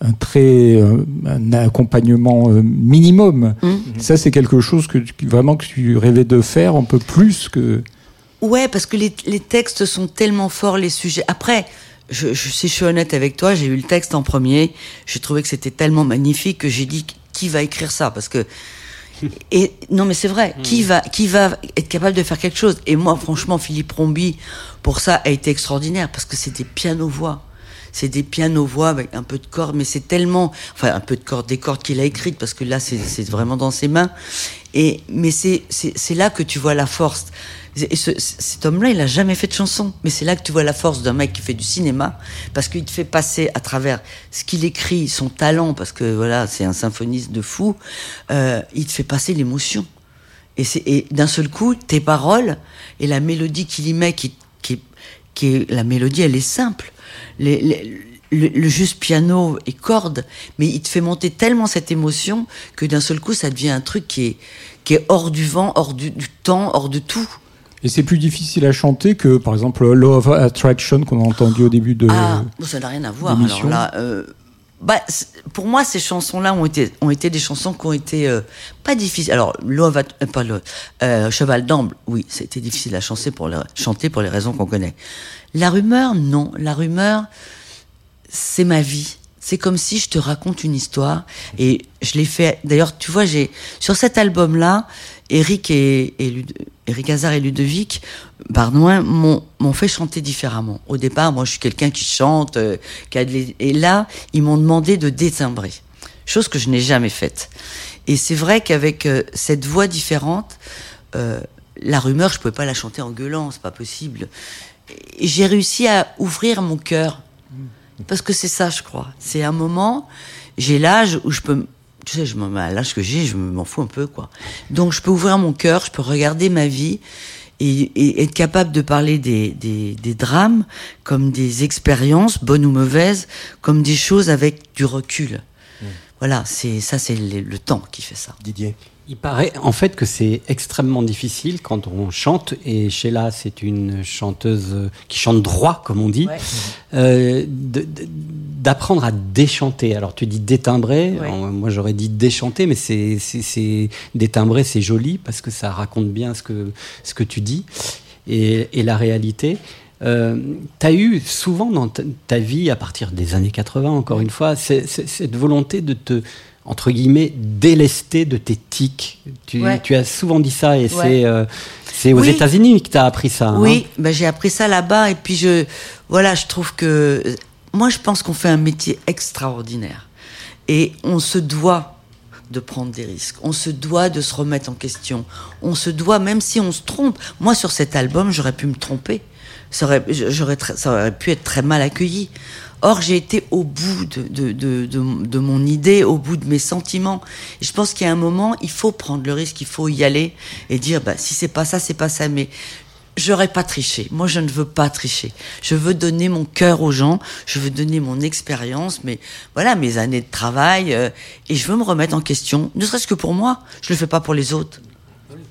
un très euh, un accompagnement euh, minimum. Ça, c'est quelque chose que vraiment que tu rêvais de faire un peu plus que. Ouais, parce que les, les textes sont tellement forts, les sujets. Après, je, je, si je suis honnête avec toi, j'ai eu le texte en premier. J'ai trouvé que c'était tellement magnifique que j'ai dit qui va écrire ça? Parce que. (laughs) Et non, mais c'est vrai. Qui va, qui va être capable de faire quelque chose? Et moi, franchement, Philippe Rombi, pour ça, a été extraordinaire parce que c'est des pianos-voix. C'est des pianos-voix avec un peu de cordes, mais c'est tellement, enfin, un peu de cordes, des cordes qu'il a écrites parce que là, c'est vraiment dans ses mains. Et mais c'est c'est là que tu vois la force. Et ce- cet homme-là, il a jamais fait de chanson, mais c'est là que tu vois la force d'un mec qui fait du cinéma, parce qu'il te fait passer à travers ce qu'il écrit, son talent, parce que voilà, c'est un symphoniste de fou. euh, il te fait passer l'émotion. Et, d'un seul coup, tes paroles et la mélodie qu'il y met, qui, qui, qui est, la mélodie, elle est simple. Le, juste piano et cordes, mais il te fait monter tellement cette émotion que d'un seul coup, ça devient un truc qui est, qui est hors du vent, hors du temps, hors de tout. Et c'est plus difficile à chanter que, par exemple, Law of Attraction qu'on a entendu au début de. Ah, bon, ça n'a rien à voir. Alors là, euh, bah, pour moi, ces chansons-là ont été, ont été des chansons qui ont été euh, pas difficiles. Alors, Love at- euh, pas euh, Cheval d'Amble, oui, c'était difficile à chanter pour, les, chanter pour les raisons qu'on connaît. La rumeur, non. La rumeur, c'est ma vie. C'est comme si je te raconte une histoire et je l'ai fait. D'ailleurs, tu vois, j'ai sur cet album-là, Eric et, et Lud- Eric Hazard et Ludovic Bardouin m'ont fait chanter différemment. Au départ, moi, je suis quelqu'un qui chante, euh, qui a de l'é- et là, ils m'ont demandé de détimbrer, chose que je n'ai jamais faite. Et c'est vrai qu'avec euh, cette voix différente, euh, la rumeur, je pouvais pas la chanter en gueulant, c'est pas possible. J'ai réussi à ouvrir mon cœur. Parce que c'est ça, je crois. C'est un moment, j'ai l'âge où je peux. Tu sais, je m'en- à l'âge que j'ai, je m'en fous un peu, quoi. Donc, je peux ouvrir mon cœur, je peux regarder ma vie et, et être capable de parler des, des, des drames comme des expériences, bonnes ou mauvaises, comme des choses avec du recul. Voilà, c'est ça, c'est le, le temps qui fait ça. Didier. Il paraît en fait que c'est extrêmement difficile quand on chante, et Sheila c'est une chanteuse qui chante droit, comme on dit, Ouais. euh, d'apprendre à déchanter. Alors tu dis détimbrer, Ouais. moi j'aurais dit déchanter, mais c'est détimbrer c'est joli parce que ça raconte bien ce que, ce que tu dis et, et la réalité. Euh, tu as eu souvent dans ta, ta vie, à partir des années 80, encore une fois, cette volonté de te, entre guillemets, délester de tes tics. Tu, Ouais. tu as souvent dit ça et Ouais. c'est euh, c'est aux Oui. États-Unis que tu as appris ça. hein. Oui, ben j'ai appris ça là-bas et puis je, voilà, je trouve que, moi je pense qu'on fait un métier extraordinaire et on se doit de prendre des risques. On se doit de se remettre en question. On se doit, même si on se trompe. Moi, sur cet album, j'aurais pu me tromper. Ça aurait, ça aurait pu être très mal accueilli. Or, j'ai été au bout de, de, de, de, mon idée, au bout de mes sentiments. Et je pense qu'il y a un moment, il faut prendre le risque, il faut y aller et dire, bah, si c'est pas ça, c'est pas ça. Mais j'aurais pas triché. Moi, je ne veux pas tricher. Je veux donner mon cœur aux gens. Je veux donner mon expérience, mais voilà, mes années de travail. euh, et je veux me remettre en question, ne serait-ce que pour moi. Je le fais pas pour les autres.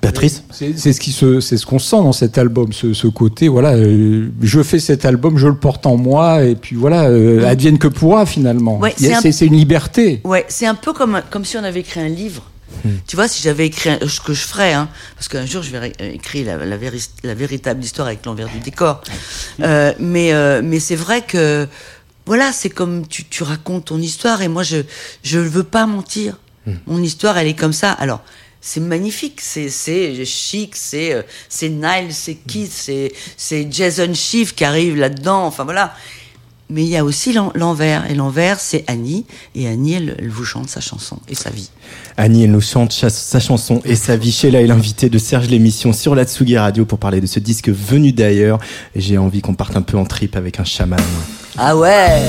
Patrice C'est ce qui se, c'est ce qu'on sent dans cet album, ce, ce côté. Voilà, euh, je fais cet album, je le porte en moi, et puis voilà, euh, advienne que pourra finalement. Ouais, c'est un- c'est c'est une liberté. Ouais, c'est un peu comme, comme si on avait écrit un livre. Tu vois, si j'avais écrit un- ce que je ferais, hein, parce qu'un jour je vais euh, écrire la, la, véri- la véritable histoire avec l'envers du décor. Euh, mais euh, mais c'est vrai que voilà, c'est comme tu, tu racontes ton histoire et moi je je veux pas mentir. Mon histoire, elle est comme ça. Alors c'est magnifique, c'est chic, c'est euh, c'est Nile, c'est Keith, c'est c'est Jason Schiff qui arrive là-dedans. Enfin voilà. Mais il y a aussi l'en- l'envers. Et l'envers, c'est Annie. Et Annie, elle, elle vous chante sa chanson et sa vie. Annie, elle nous chante cha- sa chanson et sa vie. Sheila est l'invitée de Serge l'émission sur la Tsugi Radio pour parler de ce disque venu d'ailleurs. Et J'ai envie qu'on parte un peu en trip avec un chaman. Ah ouais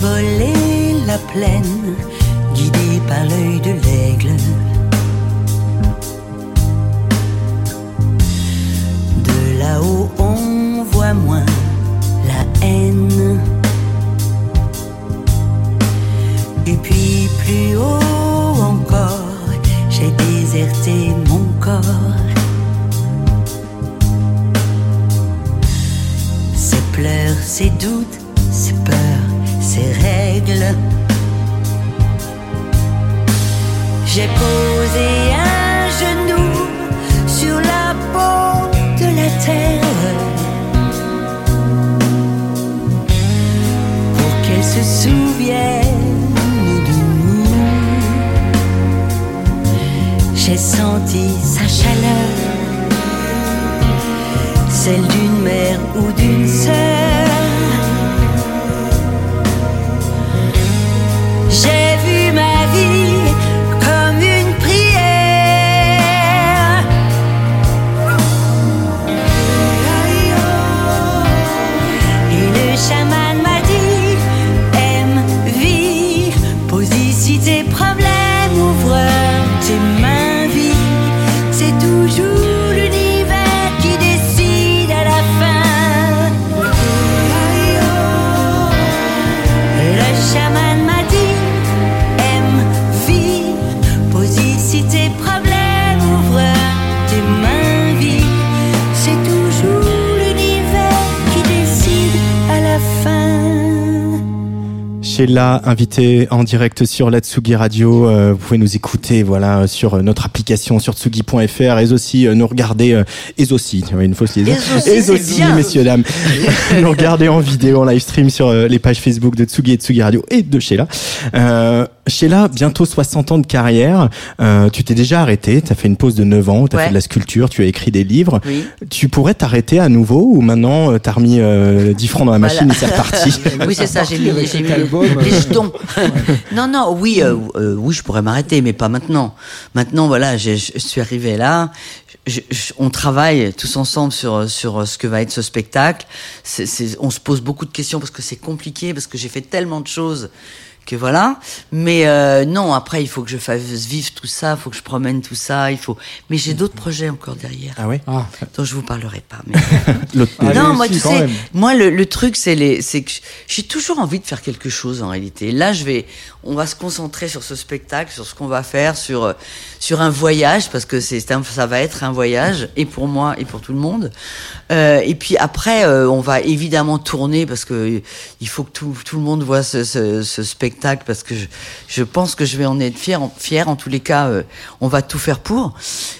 survolé la plaine, guidé par l'œil de l'aigle. De là-haut, on voit moins la haine. Et puis plus haut encore, j'ai déserté mon corps. Ses pleurs, ses doutes, ses peurs, J'ai posé un genou sur la peau de la terre pour qu'elle se souvienne de nous. J'ai senti sa chaleur, celle d'une mère ou d'une sœur. Sheila, en direct sur la Tsugi Radio. Euh, vous pouvez nous écouter voilà sur notre application sur tsugi.fr et aussi euh, nous regarder euh, et aussi, une fausse liaison. Et aussi, messieurs dames, (laughs) nous regarder en vidéo en live stream sur les pages Facebook de Tsugi et Tsugi Radio et de Sheila. Euh, Sheila, bientôt 60 ans de carrière. Euh, tu t'es déjà arrêté, tu as fait une pause de 9 ans, tu as Ouais. fait de la sculpture, tu as écrit des livres. Oui. Tu pourrais t'arrêter à nouveau ou maintenant euh, t'as remis euh, 10 francs dans la machine Voilà. et c'est reparti? (laughs) Oui, c'est ça, j'ai mis, mis les euh. jetons. Non, non, oui, euh, euh, oui, je pourrais m'arrêter, mais pas maintenant. Maintenant, voilà, je suis arrivé là. On travaille tous ensemble sur sur ce que va être ce spectacle. On se pose beaucoup de questions parce que c'est compliqué, parce que j'ai fait tellement de choses que voilà. Mais euh, non, après, il faut que je fasse vivre tout ça, il faut que je promène tout ça, il faut. Mais j'ai d'autres projets encore derrière, Ah ouais Ah, dont je vous parlerai pas. Mais... (laughs) L'autre- Allez, non, moi, si, tu sais, même. moi, le, le truc, c'est les, c'est que j'ai toujours envie de faire quelque chose en réalité. Là, je vais, on va se concentrer sur ce spectacle, sur ce qu'on va faire, sur sur un voyage, parce que c'est, un- ça va être un voyage, et pour moi et pour tout le monde. Euh, et puis après, euh, on va évidemment tourner parce que il faut que tout, tout le monde voit ce, ce, ce spectacle, parce que je, pense que je vais en être fier, en, en tous les cas. euh, on va tout faire pour.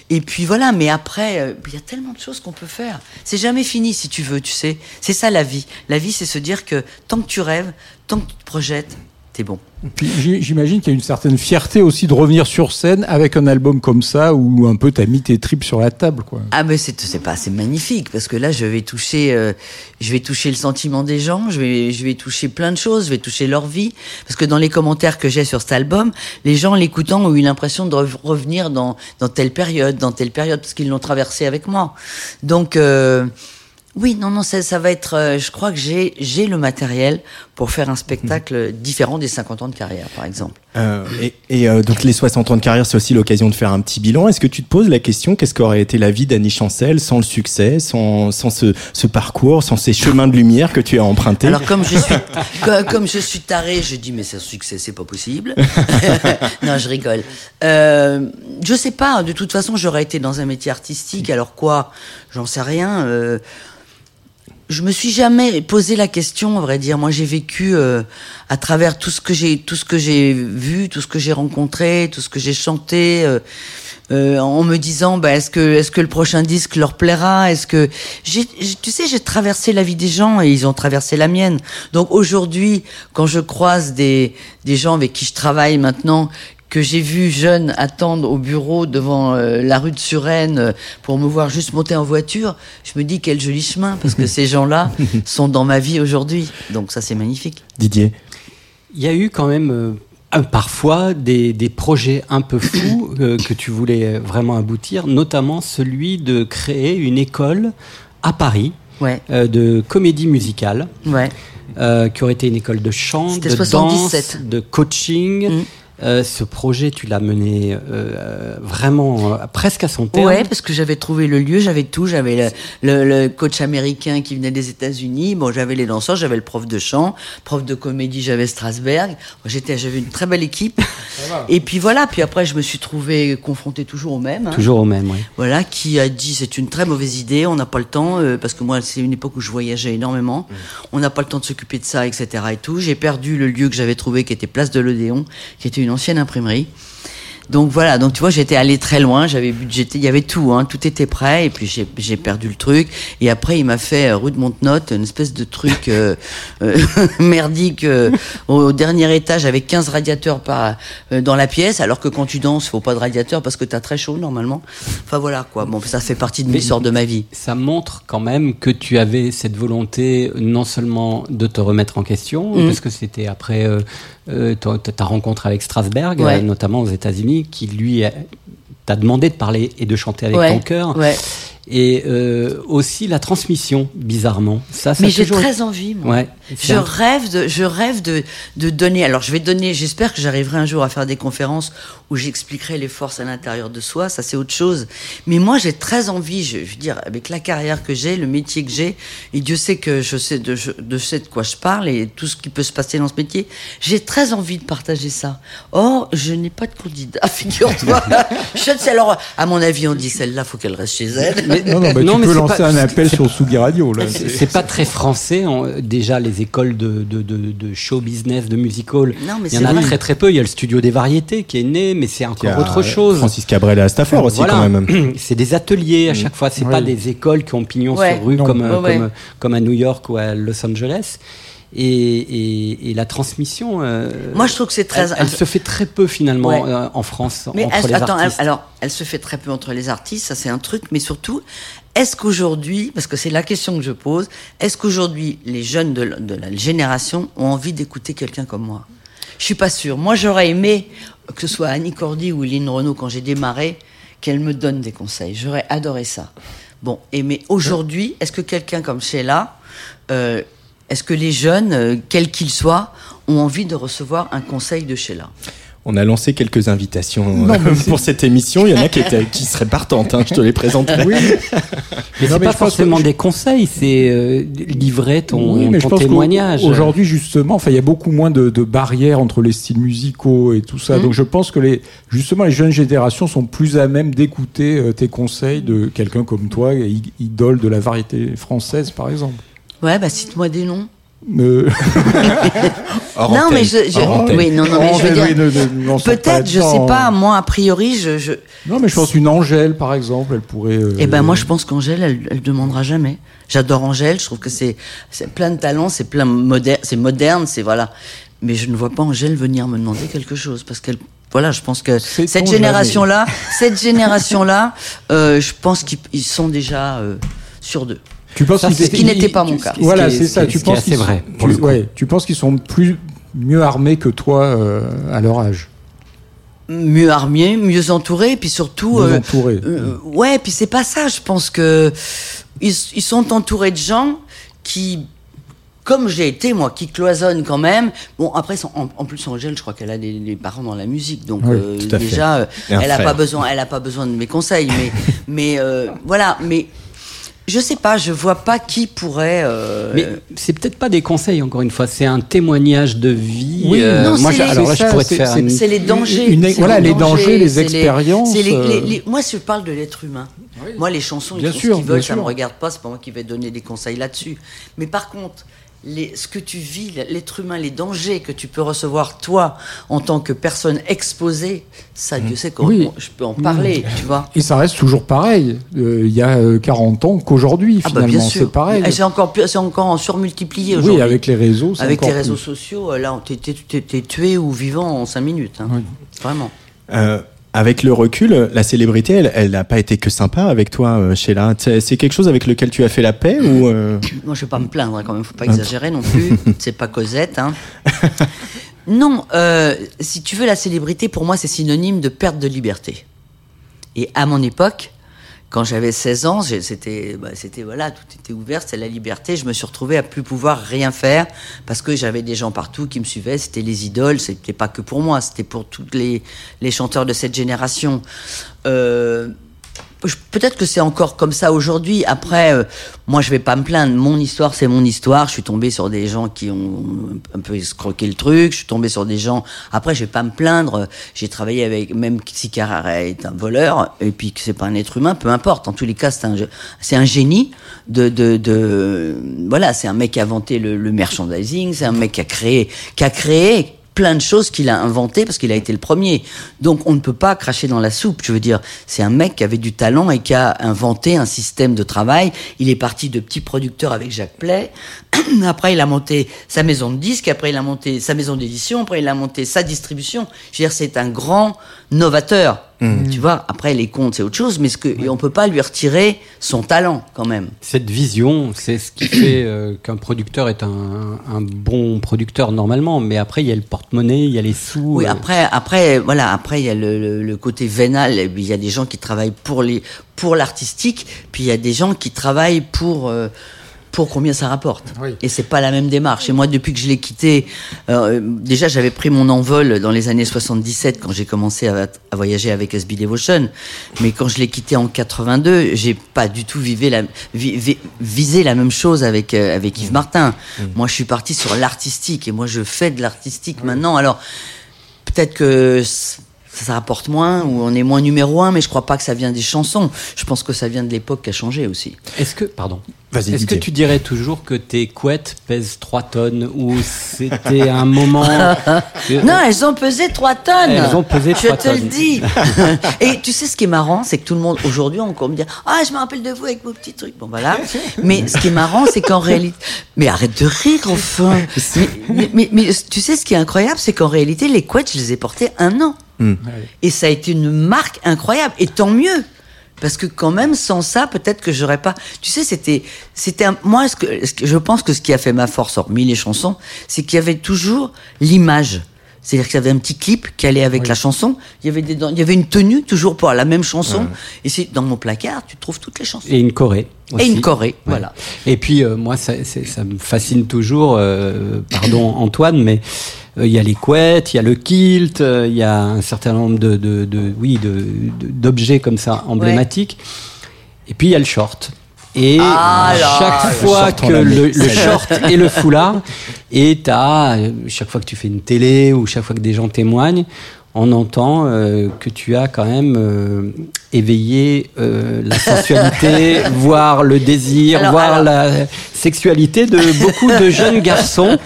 Et puis voilà, mais après, euh, il y a tellement de choses qu'on peut faire. C'est jamais fini si tu veux, tu sais. C'est ça la vie. La vie, c'est se dire que tant que tu rêves, tant que tu te projettes, bon. J'imagine qu'il y a une certaine fierté aussi de revenir sur scène avec un album comme ça où un peu t'as mis tes tripes sur la table, quoi. Ah mais c'est c'est pas c'est magnifique parce que là je vais toucher euh, je vais toucher le sentiment des gens, je vais je vais toucher plein de choses, je vais toucher leur vie parce que dans les commentaires que j'ai sur cet album, les gens l'écoutant ont eu l'impression de rev- revenir dans dans telle période, dans telle période parce qu'ils l'ont traversé avec moi. Donc euh, oui, non, non, ça, ça va être. euh, je crois que j'ai j'ai le matériel pour faire un spectacle différent des 50 ans de carrière, par exemple. Euh, et et, euh, donc les 60 ans de carrière, c'est aussi l'occasion de faire un petit bilan. Est-ce que tu te poses la question, qu'est-ce qu'aurait été la vie d'Annie Chancel sans le succès, sans, sans ce, ce parcours, sans ces chemins de lumière que tu as empruntés? Alors comme je suis co- comme je suis taré, je dis mais c'est un succès, c'est pas possible. (laughs) non, je rigole. Je sais pas. De toute façon, j'aurais été dans un métier artistique. Alors quoi? J'en sais rien. Je me suis jamais posé la question, à vrai dire. Moi, j'ai vécu euh, à travers tout ce que j'ai, tout ce que j'ai vu, tout ce que j'ai rencontré, tout ce que j'ai chanté, euh, euh, en me disant, bah, est-ce que, est-ce que le prochain disque leur plaira? Est-ce que, j'ai- tu sais, j'ai traversé la vie des gens et ils ont traversé la mienne. Donc aujourd'hui, quand je croise des des gens avec qui je travaille maintenant que j'ai vu jeune attendre au bureau devant euh, la rue de Suresnes euh, pour me voir juste monter en voiture, je me dis quel joli chemin parce que (laughs) ces gens-là sont dans ma vie aujourd'hui. Donc ça c'est magnifique. Didier Il y a eu quand même euh, parfois des, des projets un peu fous (coughs) euh, que tu voulais vraiment aboutir, notamment celui de créer une école à Paris Ouais, euh, de comédie musicale. ouais. euh, qui aurait été une école de chant, de 77. danse, de coaching. Mm. Euh, ce projet, tu l'as mené euh, vraiment euh, presque à son terme. Ouais, parce que j'avais trouvé le lieu, j'avais tout, j'avais le, le, le coach américain qui venait des États-Unis, bon, j'avais les danseurs, j'avais le prof de chant, prof de comédie, j'avais Strasberg. J'étais, j'avais une très belle équipe. Et puis voilà, puis après, je me suis trouvé confronté toujours au même. hein. Toujours au même, oui. Voilà, qui a dit c'est une très mauvaise idée, on n'a pas le temps, parce que moi c'est une époque où je voyageais énormément, on n'a pas le temps de s'occuper de ça, etc. et tout. J'ai perdu le lieu que j'avais trouvé qui était Place de l'Odéon, qui était une ancienne imprimerie. Donc voilà, donc tu vois, j'étais allé très loin, j'avais budgété, il y avait tout, hein, tout était prêt, et puis j'ai- perdu le truc. Et après, il m'a fait euh, rue de Montenotte, une espèce de truc euh, (laughs) euh, (laughs) merdique euh, au dernier étage avec 15 radiateurs par, dans la pièce, alors que quand tu danses, faut pas de radiateur parce que t'as très chaud normalement. Enfin voilà quoi. Bon, ça fait partie de l'histoire de ma vie. Ça montre quand même que tu avais cette volonté non seulement de te remettre en question, Mm. parce que c'était après euh, ta, ta rencontre avec Strasberg, Ouais. euh, notamment aux États-Unis, qui lui t'a demandé de parler et de chanter avec Ouais, ton cœur. Ouais. Et euh, aussi la transmission, bizarrement. Ça, ça Mais j'ai toujours- très envie. Moi. Ouais. Je rêve de, je rêve de, de donner. Alors, je vais donner. J'espère que j'arriverai un jour à faire des conférences où j'expliquerai les forces à l'intérieur de soi. Ça, c'est autre chose. Mais moi, j'ai très envie. Je, je veux dire, avec la carrière que j'ai, le métier que j'ai, et Dieu sait que je sais de, je, de sais de quoi je parle et tout ce qui peut se passer dans ce métier. J'ai très envie de partager ça. Or, je n'ai pas de candidat. (laughs) Figure-toi. je ne sais. Alors, à mon avis, on dit celle-là, faut qu'elle reste chez elle. Mais- Non, non, bah, non, tu mais peux lancer pas- un appel sur Sugi Radio. Là. C'est pas très français. en- déjà, les écoles de, de, de, de show business, de musical, Non, mais il y en a vrai. très très peu. Il y a le studio des variétés qui est né, mais c'est encore autre chose. Francis Cabrel à Stafford aussi Voilà. quand même. (clears throat) C'est des ateliers à chaque fois. C'est Oui. pas des écoles qui ont pignon Ouais. sur rue Non. comme, euh, comme, ouais. comme à New York ou à Los Angeles. Et, et, et la transmission, euh, Moi, je trouve que c'est très. elle, elle se fait très peu finalement Ouais. euh, en France Mais entre les attends, elle- artistes. alors, elle se fait très peu entre les artistes, ça c'est un truc, mais surtout, est-ce qu'aujourd'hui, parce que c'est la question que je pose, est-ce qu'aujourd'hui les jeunes de, la- de la génération ont envie d'écouter quelqu'un comme moi? Je suis pas sûre. Moi, j'aurais aimé que ce soit Annie Cordy ou Lynn Renault quand j'ai démarré, qu'elle me donne des conseils. J'aurais adoré ça. Bon, et mais aujourd'hui, est-ce que quelqu'un comme Sheila, euh, est-ce que les jeunes, euh, quels qu'ils soient, ont envie de recevoir un conseil de Sheila? On a lancé quelques invitations Non, euh, (laughs) pour cette émission. Il y en a qui, étaient, qui seraient partantes. hein, je te les présenterai. Oui, (laughs) Mais c'est pas forcément que- des conseils, c'est euh, livrer ton, Oui, mais je ton pense témoignage. qu'aujourd'hui, justement, enfin, il y a beaucoup moins de, de barrières entre les styles musicaux et tout ça. Mhm. Donc, je pense que les, justement, les jeunes générations sont plus à même d'écouter tes conseils de quelqu'un comme toi, idole de la variété française, par exemple. Ouais, bah cite-moi des noms. Euh, (laughs) non, mais je, je- oui, non, non, mais je veux dire, peut-être, je sais pas, hein. moi, a priori, je, je, Non, mais je pense une Angèle, par exemple, elle pourrait. euh, eh ben, moi, je pense qu'Angèle, elle, elle demandera jamais. J'adore Angèle, je trouve que c'est, c'est plein de talent, c'est plein moderne, c'est moderne, c'est voilà. Mais je ne vois pas Angèle venir me demander quelque chose, parce qu'elle, voilà, je pense que cette génération-là, cette génération-là, euh, je pense qu'ils ils sont déjà euh, sur d'eux. Tu penses Ça, qu'ils- c'est- Ce qui n'était pas mon cas. Voilà, c'est ça. Tu penses qu'ils vrai, tu- coup. ouais, tu penses qu'ils sont plus mieux armés que toi euh, à leur âge, Mieux armés, mieux entourés, puis surtout, mieux euh, entourés. Euh, ouais, puis c'est pas ça. Je pense que ils, ils sont entourés de gens qui, comme j'ai été moi, qui cloisonnent quand même. Bon, après, en, en plus, Angèle, je crois qu'elle a des, des parents dans la musique, donc Oui, euh, déjà, euh, elle a frère. pas besoin, elle a pas besoin de mes conseils. Mais, (laughs) mais euh, voilà, mais je sais pas, je vois pas qui pourrait. euh, Mais c'est peut-être pas des conseils, encore une fois, c'est un témoignage de vie. Oui, non, moi, c'est je- les- alors là, je pourrais te faire c'est- une- C'est les dangers. Une- voilà, les dangers, les c'est expériences, c'est les- euh. les- les- moi, je parle de l'être humain. Moi, les chansons, ils Bien font sûr, ce qu'ils veulent, ça me sûr. regarde pas, c'est pas moi qui vais donner des conseils là-dessus. Mais par contre, les, ce que tu vis, l'être humain, les dangers que tu peux recevoir, toi, en tant que personne exposée, ça, Dieu sait qu'on Oui. je peux en parler, tu vois. Et ça reste toujours pareil, euh, il y a euh, 40 ans qu'aujourd'hui, Ah bah finalement. c'est pareil. Et C'est encore, plus- c'est encore en surmultiplié aujourd'hui. Oui, avec les réseaux. c'est Avec les réseaux plus. sociaux, euh, là, on- t'es- tué ou vivant en 5 minutes. hein. Oui. Vraiment. Euh, avec le recul, la célébrité, elle, elle n'a pas été que sympa avec toi, euh, Sheila. C'est quelque chose avec lequel tu as fait la paix ou euh, (coughs) Moi, je vais pas me plaindre quand même, faut pas exagérer non plus. (laughs) C'est pas Cosette. Hein. Non, euh, si tu veux, la célébrité, pour moi, c'est synonyme de perte de liberté. Et à mon époque, quand j'avais 16 ans, c'était, bah, c'était voilà, tout était ouvert, c'était la liberté. Je me suis retrouvé à plus pouvoir rien faire parce que j'avais des gens partout qui me suivaient. C'était les idoles, c'était pas que pour moi, c'était pour tous les, les chanteurs de cette génération. Euh, Peut-être que c'est encore comme ça aujourd'hui. Après, euh, moi, je vais pas me plaindre. Mon histoire, c'est mon histoire. Je suis tombé sur des gens qui ont un peu escroqué le truc. Je suis tombé sur des gens. Après, je vais pas me plaindre. J'ai travaillé avec, même si Carrara est un voleur, et puis que c'est pas un être humain, peu importe. En tous les cas, c'est un, un génie de, de, de, voilà, c'est un mec qui a inventé le, le merchandising. C'est un mec qui a créé, qui a créé plein de choses qu'il a inventées parce qu'il a été le premier. Donc on ne peut pas cracher dans la soupe. Je veux dire, c'est un mec qui avait du talent et qui a inventé un système de travail. Il est parti de petit producteur avec Jacques Play. (clears throat) Après, il a monté sa maison de disques. Après, il a monté sa maison d'édition. Après, il a monté sa distribution. Je veux dire, c'est un grand novateur. Tu vois, après, les comptes, c'est autre chose, mais ce que, et on peut pas lui retirer son talent, quand même. Cette vision, c'est ce qui fait euh, qu'un producteur est un, un bon producteur normalement. Mais après, il y a le porte-monnaie, il y a les sous. Oui, euh, après, après, voilà, après il y a le, le- le côté vénal. Il y a des gens qui travaillent pour les, pour l'artistique, puis il y a des gens qui travaillent pour. euh, pour combien ça rapporte. Oui. Et c'est pas la même démarche. Et moi, depuis que je l'ai quitté, euh, déjà j'avais pris mon envol dans les années 77 quand j'ai commencé à, à voyager avec SB Devotion. Mais quand je l'ai quitté en 82, j'ai pas du tout vivé la, vi- vi- visé la même chose avec euh, avec Yves Martin. Moi, je suis parti sur l'artistique et moi je fais de l'artistique maintenant. Alors peut-être que c- ça rapporte moins ou on est moins numéro un, mais je crois pas que ça vient des chansons. Je pense que ça vient de l'époque qui a changé aussi. Est-ce que, pardon, Vas-y, est-ce que tu dirais toujours que tes couettes pèsent 3 tonnes ou c'était un moment (laughs) Non, elles ont pesé 3 tonnes. Elles ont pesé Je trois te le tonnes. dis. (laughs) Et tu sais ce qui est marrant, c'est que tout le monde aujourd'hui on encore me dit ah je me rappelle de vous avec vos petits trucs. Bon voilà. Mais ce qui est marrant, c'est qu'en réalité, mais arrête de rire enfin. (laughs) Mais, mais, mais- mais tu sais ce qui est incroyable, c'est qu'en réalité les couettes je les ai portées un an. Et ça a été une marque incroyable. Et tant mieux. Parce que quand même, sans ça, peut-être que j'aurais pas. Tu sais, c'était, c'était un- moi. Ce que, ce que- je pense que ce qui a fait ma force, hormis les chansons, c'est qu'il y avait toujours l'image. C'est-à-dire qu'il y avait un petit clip qui allait avec la chanson. Il y avait des, il y avait une tenue toujours pour la même chanson. Et c'est dans mon placard, tu trouves toutes les chansons. et une Corée Et une Corée, Ouais. voilà. Et puis euh, moi, ça, ça me fascine toujours. euh, pardon (coughs) Antoine, mais il y a les couettes, il y a le kilt, euh, il y a un certain nombre de, de, de- oui, de- d'objets comme ça emblématiques. Et puis il y a le short. Et Ah chaque fois que le, short et le foulard, et t'as euh, chaque fois que tu fais une télé ou chaque fois que des gens témoignent, on entend euh, que tu as quand même euh, éveillé euh, la sensualité, (laughs) voire le désir, Alors, voire alors. la sexualité de beaucoup de jeunes garçons.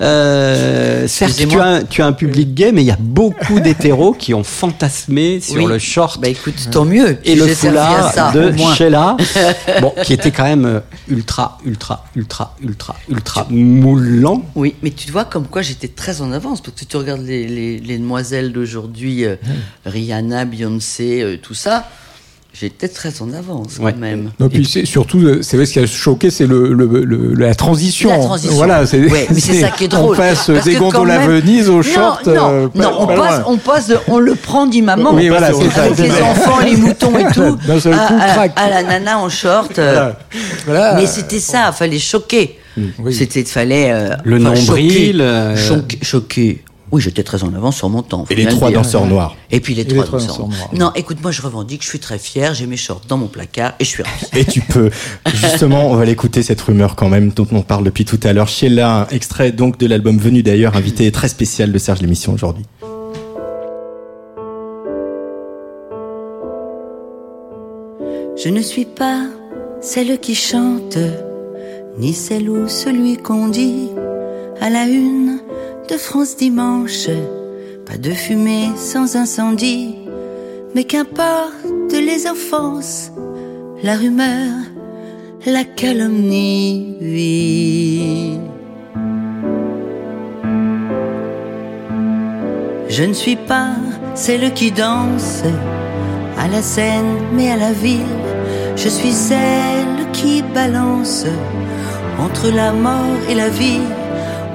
Euh, certes, tu as, tu as un public gay, mais il y a beaucoup d'hétéros qui ont fantasmé sur Oui. le short Bah écoute, tant mieux. et le foulard ça, de. Sheila, (laughs) bon, qui était quand même euh, ultra, ultra, ultra, ultra, ultra moulant. Oui, mais tu vois comme quoi j'étais très en avance parce que si tu regardes les, les, les demoiselles d'aujourd'hui, euh, Rihanna, Beyoncé, euh, tout ça, j'étais très en avance Ouais. quand même. Non, puis c'est surtout, euh, c'est vrai, ce qui a choqué, c'est le, le- le- la transition. La transition. Voilà, c'est Ouais, mais c'est (laughs) ça qui est drôle. On passe Parce des que gondoles quand à Venise au Non, short. non, euh, pas- non, on pas passe, on passe, de- on le prend du maman. Oui, voilà, c'est ça. avec les enfants, les moutons et tout. (laughs) D'un seul à, coup, à- crac. à la nana en short. euh, Voilà. Voilà. Mais c'était ça, fallait choquer. Oui. C'était, fallait. euh, Le nombril, choquer. euh, Choquer, choquer. Oui, j'étais très en avance sur mon temps. Et les trois dire. danseurs noirs. Et puis les trois trois danseurs danseurs noirs. Non, écoute, moi je revendique, je suis très fier, j'ai mes shorts dans mon placard et je suis ravie. Et tu peux. (laughs) Justement, on va l'écouter cette rumeur quand même dont on parle depuis tout à l'heure. Sheila, un extrait donc de l'album Venu d'ailleurs, invité très spécial de Serge l'émission aujourd'hui. Je ne suis pas celle qui chante, ni celle ou celui qu'on dit à la une de France dimanche. Pas de fumée sans incendie, mais qu'importe les offenses, la rumeur, la calomnie, oui. Je ne suis pas celle qui danse à la scène, mais à la ville. Je suis celle qui balance entre la mort et la vie.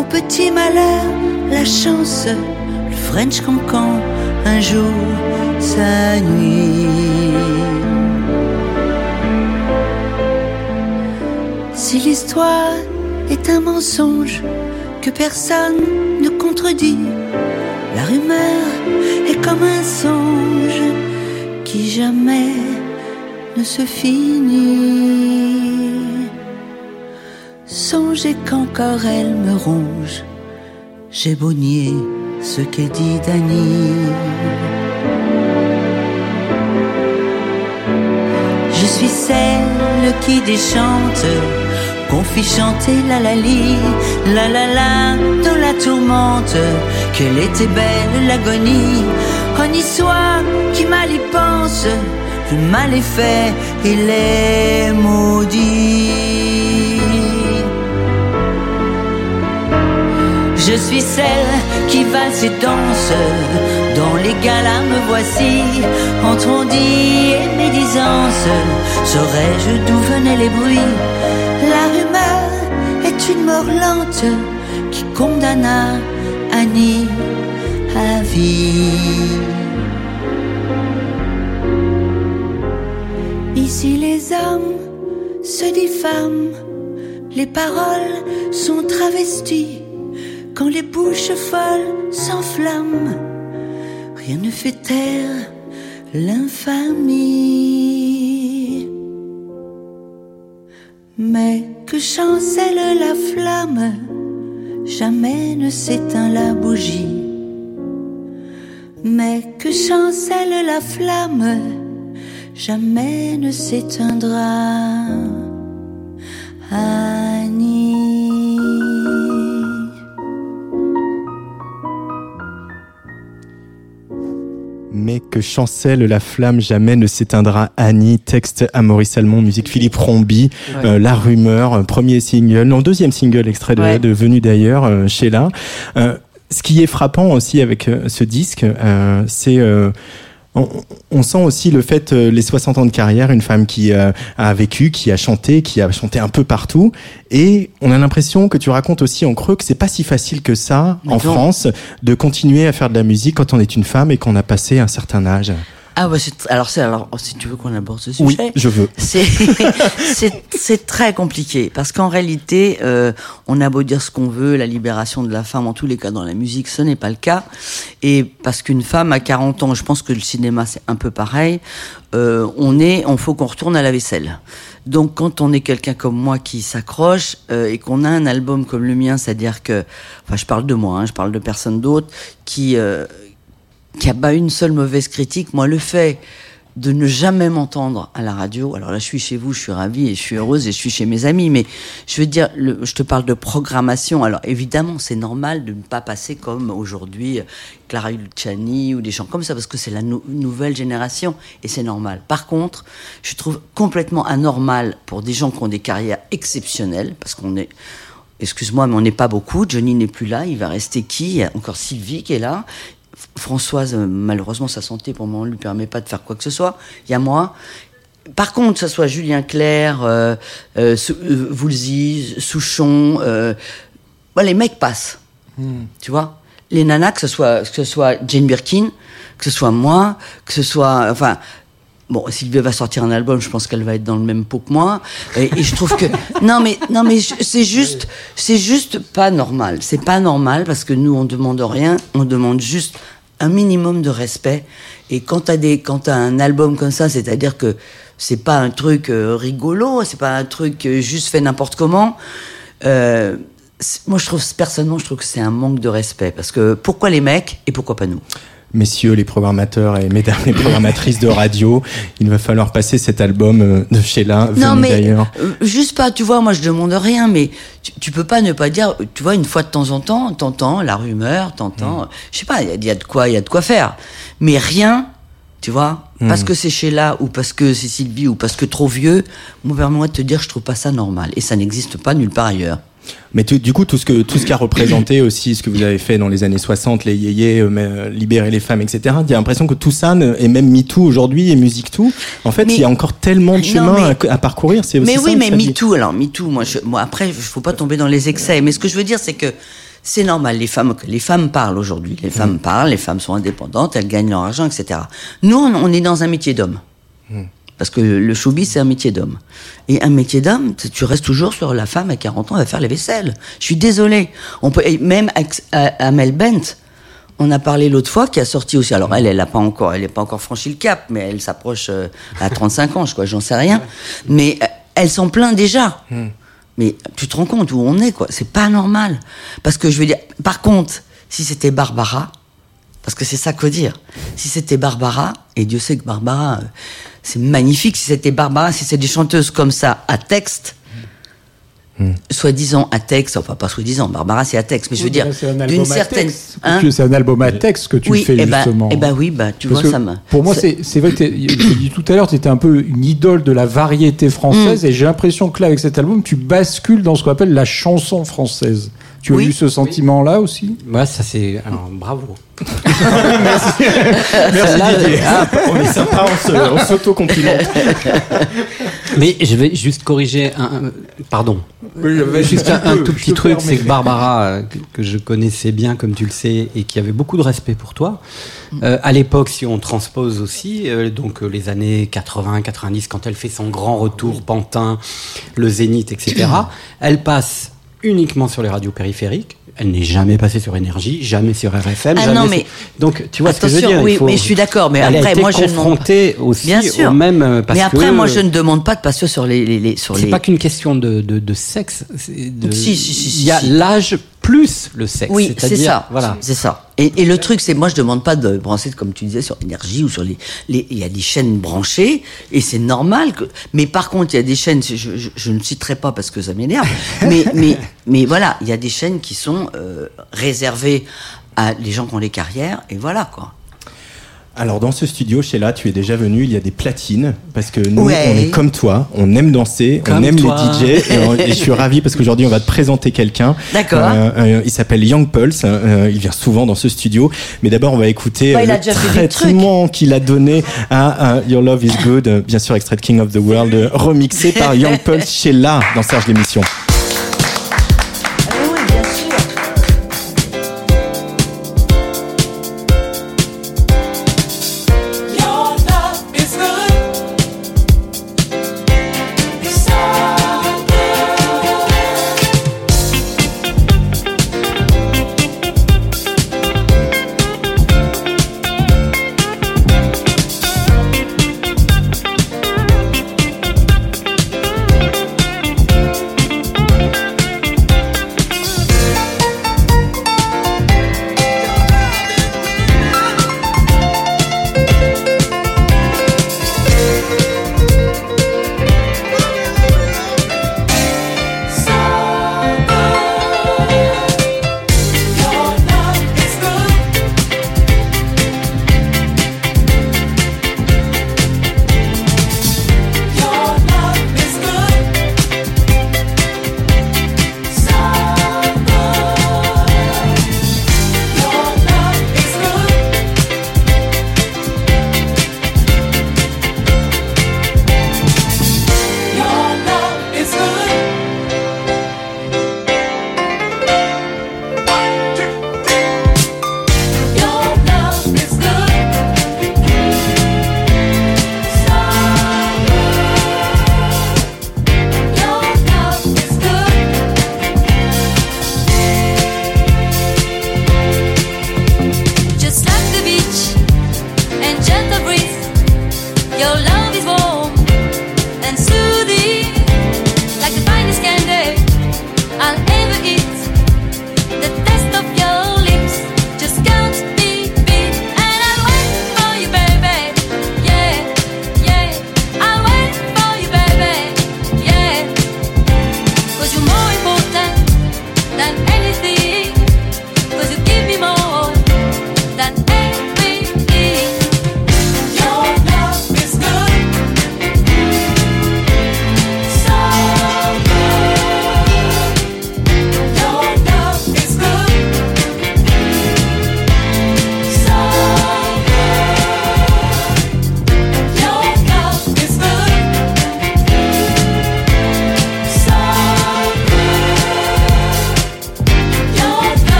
Au petit malheur, la chance, le French cancan, un jour, sa nuit. Si l'histoire est un mensonge que personne ne contredit, la rumeur est comme un songe qui jamais ne se finit. Songez qu'encore elle me ronge, j'ai beau nier ce qu'est dit Dany. Je suis celle qui déchante, qu'on fit chanter la la li, la la la dans la tourmente, qu'elle était belle l'agonie. Honni soit qui mal y pense, le mal est fait, il est maudit. Je suis celle qui valse et danse Dans les galas me voici. Entre on dit et médisance Saurais-je d'où venaient les bruits? La rumeur est une mort lente Qui condamna Annie à vie. Ici les hommes se diffament. Les paroles sont travesties quand les bouches folles s'enflamment, rien ne fait taire l'infamie. Mais que chancelle la flamme, jamais ne s'éteint la bougie. Mais que chancelle la flamme, jamais ne s'éteindra. Annie. Mais que chancelle la flamme, jamais ne s'éteindra. Annie, texte à Maurice Salmon, musique Philippe Rombi, Ouais. euh, La Rumeur, euh, premier single, non, deuxième single extrait de, Ouais. de Venu d'ailleurs, euh, Sheila. Euh, ce qui est frappant aussi avec euh, ce disque, euh, c'est... on, on sent aussi le fait, euh, les 60 ans de carrière, une femme qui euh, a vécu, qui a chanté, qui a chanté un peu partout. Et on a l'impression que tu racontes aussi en creux que c'est pas si facile que ça, Mais en non. France, de continuer à faire de la musique quand on est une femme et qu'on a passé un certain âge. Ah bah c'est alors c'est alors si tu veux qu'on aborde ce Oui, sujet. je veux. C'est (laughs) c'est c'est très compliqué parce qu'en réalité, euh, on a beau dire ce qu'on veut, la libération de la femme, en tous les cas dans la musique, ce n'est pas le cas. Et parce qu'une femme à 40 ans, je pense que le cinéma c'est un peu pareil. Euh, on est, on faut qu'on retourne à la vaisselle. Donc quand on est quelqu'un comme moi qui s'accroche euh, et qu'on a un album comme le mien, c'est-à-dire que, enfin je parle de moi, hein, je parle de personne d'autre qui euh, qui a pas une seule mauvaise critique, moi le fait de ne jamais m'entendre à la radio. Alors là, je suis chez vous, je suis ravie et je suis heureuse et je suis chez mes amis. Mais je veux dire, je te parle de programmation. Alors évidemment, c'est normal de ne pas passer comme aujourd'hui euh, Clara Luciani ou des gens comme ça parce que c'est la nou- nouvelle génération et c'est normal. Par contre, je trouve complètement anormal pour des gens qui ont des carrières exceptionnelles parce qu'on est Excuse-moi, mais on n'est pas beaucoup. Johnny n'est plus là. Il va rester qui? Il y a encore Sylvie qui est là. Françoise, euh, malheureusement, sa santé pour le moment ne lui permet pas de faire quoi que ce soit. Il y a moi. Par contre, que ce soit Julien Clerc, euh, euh, euh, Souchon, euh, bah, les mecs passent. Tu vois? Les nanas, que ce soit, que ce soit Jane Birkin, que ce soit moi, que ce soit. Enfin. Bon, Sylvie va sortir un album, je pense qu'elle va être dans le même pot que moi. Et, je trouve que (laughs) non, mais non, mais c'est juste, c'est juste pas normal. C'est pas normal parce que nous, on demande rien, on demande juste un minimum de respect. Et quand t'as des, quand t'as un album comme ça, c'est-à-dire que c'est pas un truc euh, rigolo, c'est pas un truc euh, juste fait n'importe comment. Euh, moi, je trouve personnellement, je trouve que c'est un manque de respect parce que pourquoi les mecs et pourquoi pas nous? Messieurs les programmateurs et mesdames les programmatrices de radio, il va falloir passer cet album euh, de Sheila, Non, mais d'ailleurs. euh, juste pas, tu vois, moi je demande rien, mais tu, tu peux pas ne pas dire, tu vois, une fois de temps en temps, t'entends la rumeur, t'entends, je sais pas, il y a- il y, a de quoi, il y a de quoi faire, mais rien, tu vois, parce que c'est Sheila ou parce que c'est Sylvie ou parce que trop vieux, moi permets-moi de te dire, je trouve pas ça normal et ça n'existe pas nulle part ailleurs. Mais tu- du coup, tout ce que tout ce qu'a représenté (coughs) aussi, ce que vous avez fait dans les années 60, les yéyés, euh, euh, libérer les femmes, etc. Il y a l'impression que tout ça, et même MeToo aujourd'hui et Musique Tout, en fait, Mais- il y a encore tellement de chemin mais- à, à parcourir. C'est aussi Mais oui, mais. MeToo, alors MeToo, moi, je, moi après, il faut pas tomber dans les excès. Mais ce que je veux dire, c'est que c'est normal. Les femmes, les femmes parlent aujourd'hui. Les femmes parlent, les femmes sont indépendantes, elles gagnent leur argent, etc. Nous, on, on est dans un métier d'homme. Parce que le showbiz, c'est un métier d'homme. Et un métier d'homme, tu- restes toujours sur la femme à 40 ans, elle va faire les vaisselles. Je suis désolée. On peut, même Amel Bent, on a parlé l'autre fois, qui a sorti aussi. Alors elle, elle a pas encore, elle n'est pas encore franchi le cap, mais elle s'approche euh, à 35 ans, je crois, j'en sais rien. Mais euh, elle s'en plaint déjà. Mais tu te rends compte où on est, quoi. C'est pas normal. Parce que je veux dire, par contre, si c'était Barbara, parce que c'est ça qu'il faut dire. Si c'était Barbara, et Dieu sait que Barbara, euh, c'est magnifique, si c'était Barbara, si c'est des chanteuses comme ça, à texte, soi-disant à texte, enfin pas soi-disant, Barbara c'est à texte, mais je veux dire, C'est un album d'une à certaine... texte. Hein C'est un album à texte que tu oui, fais eh ben, justement. eh ben oui, bah, tu Parce vois, que ça me... Pour moi, c'est vrai que je dit tout à l'heure, tu étais un peu une idole de la variété française et j'ai l'impression que là, avec cet album, tu bascules dans ce qu'on appelle la chanson française. Tu as eu ce sentiment-là aussi Ouais, ça c'est. Alors, bravo. (laughs) Merci Didier. Ah, on est sympa, on s'auto-complimente. Mais je vais juste corriger un. pardon. Juste un, un tout petit truc, c'est que Barbara, euh, que, que je connaissais bien, comme tu le sais, et qui avait beaucoup de respect pour toi, euh, à l'époque, si on transpose aussi, euh, donc euh, les années 80-90, quand elle fait son grand retour, Pantin, le Zénith, etc., (clears throat) elle passe uniquement sur les radios périphériques. Elle n'est jamais passée sur Énergie, jamais sur RFM. Ah jamais non, sur- mais- Donc, tu vois ce que je veux dire oui, faut- mais je suis d'accord, mais Elle après, a été moi, je ne demande pas- confrontée aussi Bien sûr. au même... euh, Parce mais après, que, moi, je ne demande pas de passer sur les... les, les- sur c'est les... pas qu'une question de, de, de sexe. De, Si, si, si, Il y a si. l'âge plus le sexe. Oui, c'est ça. Voilà. C'est ça. Et, et le truc, c'est moi, je demande pas de brancher, comme tu disais, sur énergie ou sur les. les- Il y a des chaînes branchées et c'est normal que. Mais par contre, il y a des chaînes. Je, je, je ne citerai pas parce que ça m'énerve. (laughs) mais, mais, mais voilà, il y a des chaînes qui sont euh, réservées à les gens qui ont les carrières et voilà quoi. Alors dans ce studio, Sheila, tu es déjà venu, il y a des platines, parce que nous, Ouais. on est comme toi, on aime danser, on aime toi. les DJ, et, on- et je suis ravi parce qu'aujourd'hui on va te présenter quelqu'un. D'accord. Euh, euh, il s'appelle Young Pulse, euh, il vient souvent dans ce studio, mais d'abord on va écouter Bah, le traitement qu'il a donné à, à Your Love Is Good, bien sûr extrait de King of the World, remixé par Young Pulse Sheila dans Serge l'émission.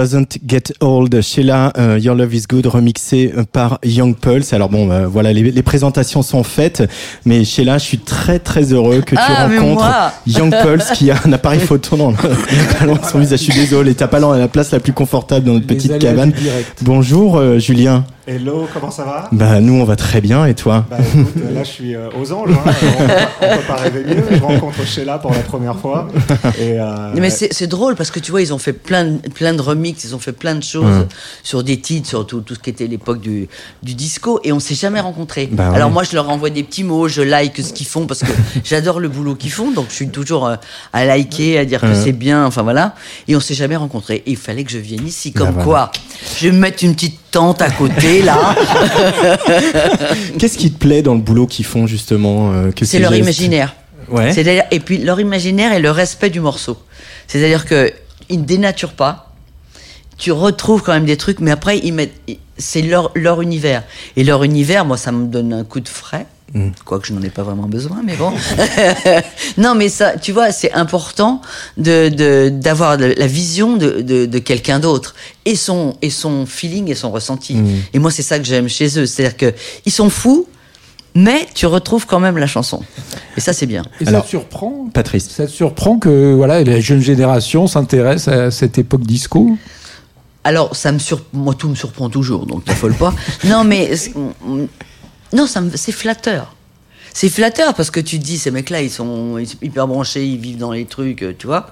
Doesn't Get Old. Sheila, euh, Your Love Is Good, remixé euh, par Young Pulse. Alors bon, euh, voilà, les, les présentations sont faites, mais Sheila, je suis très très heureux que tu Ah, rencontres (laughs) Young Pulse qui a un appareil photo dans le, (laughs) son visage. Je suis désolé, t'as pas la place la plus confortable dans notre Les petite cabane. Bonjour euh, Julien. Hello, comment ça va? Bah nous on va très bien et toi? Bah écoute, euh, là je suis euh, aux anges, hein, on, on peut pas rêver mieux. Je rencontre Sheila pour la première fois. Et, euh, Mais c'est c'est drôle parce que tu vois, ils ont fait plein, de- plein de remixes, ils ont fait plein de choses Hum. sur des titres, sur tout, tout ce qui était l'époque du, du disco, et on s'est jamais rencontrés. Bah ouais. Alors moi, je leur envoie des petits mots, je like ce qu'ils font parce que (laughs) j'adore le boulot qu'ils font, donc je suis toujours euh, à liker, à dire que Hum. c'est bien, enfin voilà. Et on s'est jamais rencontrés. Et il fallait que je vienne ici, comme Bah voilà. quoi? Je vais me mettre une petite tente à côté là. (laughs) Qu'est-ce qui te plaît dans le boulot qu'ils font justement euh, C'est ces leur imaginaire. Ouais. Et puis leur imaginaire et le respect du morceau. C'est-à-dire que ils ne dénaturent pas. Tu retrouves quand même des trucs, mais après ils mettent, c'est leur leur univers. Et leur univers, moi, ça me donne un coup de frais. Mm. Quoique je n'en ai pas vraiment besoin, mais bon. (laughs) non, mais ça, tu vois, c'est important de de- d'avoir de- la vision de, de, de quelqu'un d'autre et son et son feeling et son ressenti. Mm. Et moi, c'est ça que j'aime chez eux, c'est-à-dire que ils sont fous, mais tu retrouves quand même la chanson. Et ça, c'est bien. Et Alors, ça te surprend Patrice. Ça te surprend que voilà, la jeune génération s'intéresse à cette époque disco? Alors, ça me sur... moi, tout me surprend toujours, donc t'affole pas. non, mais non, c'est flatteur. C'est flatteur parce que tu te dis ces mecs-là, ils sont hyper branchés, ils vivent dans les trucs, euh, tu vois.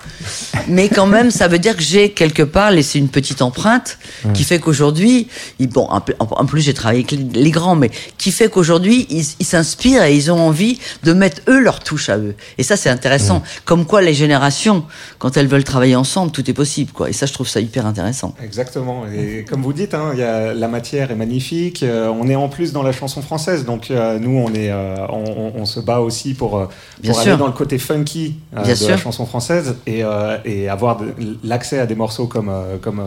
Mais quand même, ça veut dire que j'ai quelque part laissé une petite empreinte qui fait qu'aujourd'hui, bon, en plus j'ai travaillé avec les, grands, mais qui fait qu'aujourd'hui ils s'inspirent et ils ont envie de mettre eux leur touche à eux. Et ça, c'est intéressant. Comme quoi, les générations, quand elles veulent travailler ensemble, tout est possible, quoi. Et ça, je trouve ça hyper intéressant. Exactement. Et comme vous dites, hein, il y a, la matière est magnifique. Euh, on est en plus dans la chanson française, donc euh, nous on est, euh, on, on- on se bat aussi pour, euh, pour aller dans le côté funky euh, de sûr. la chanson française et, euh, et avoir l'accès à des morceaux comme comme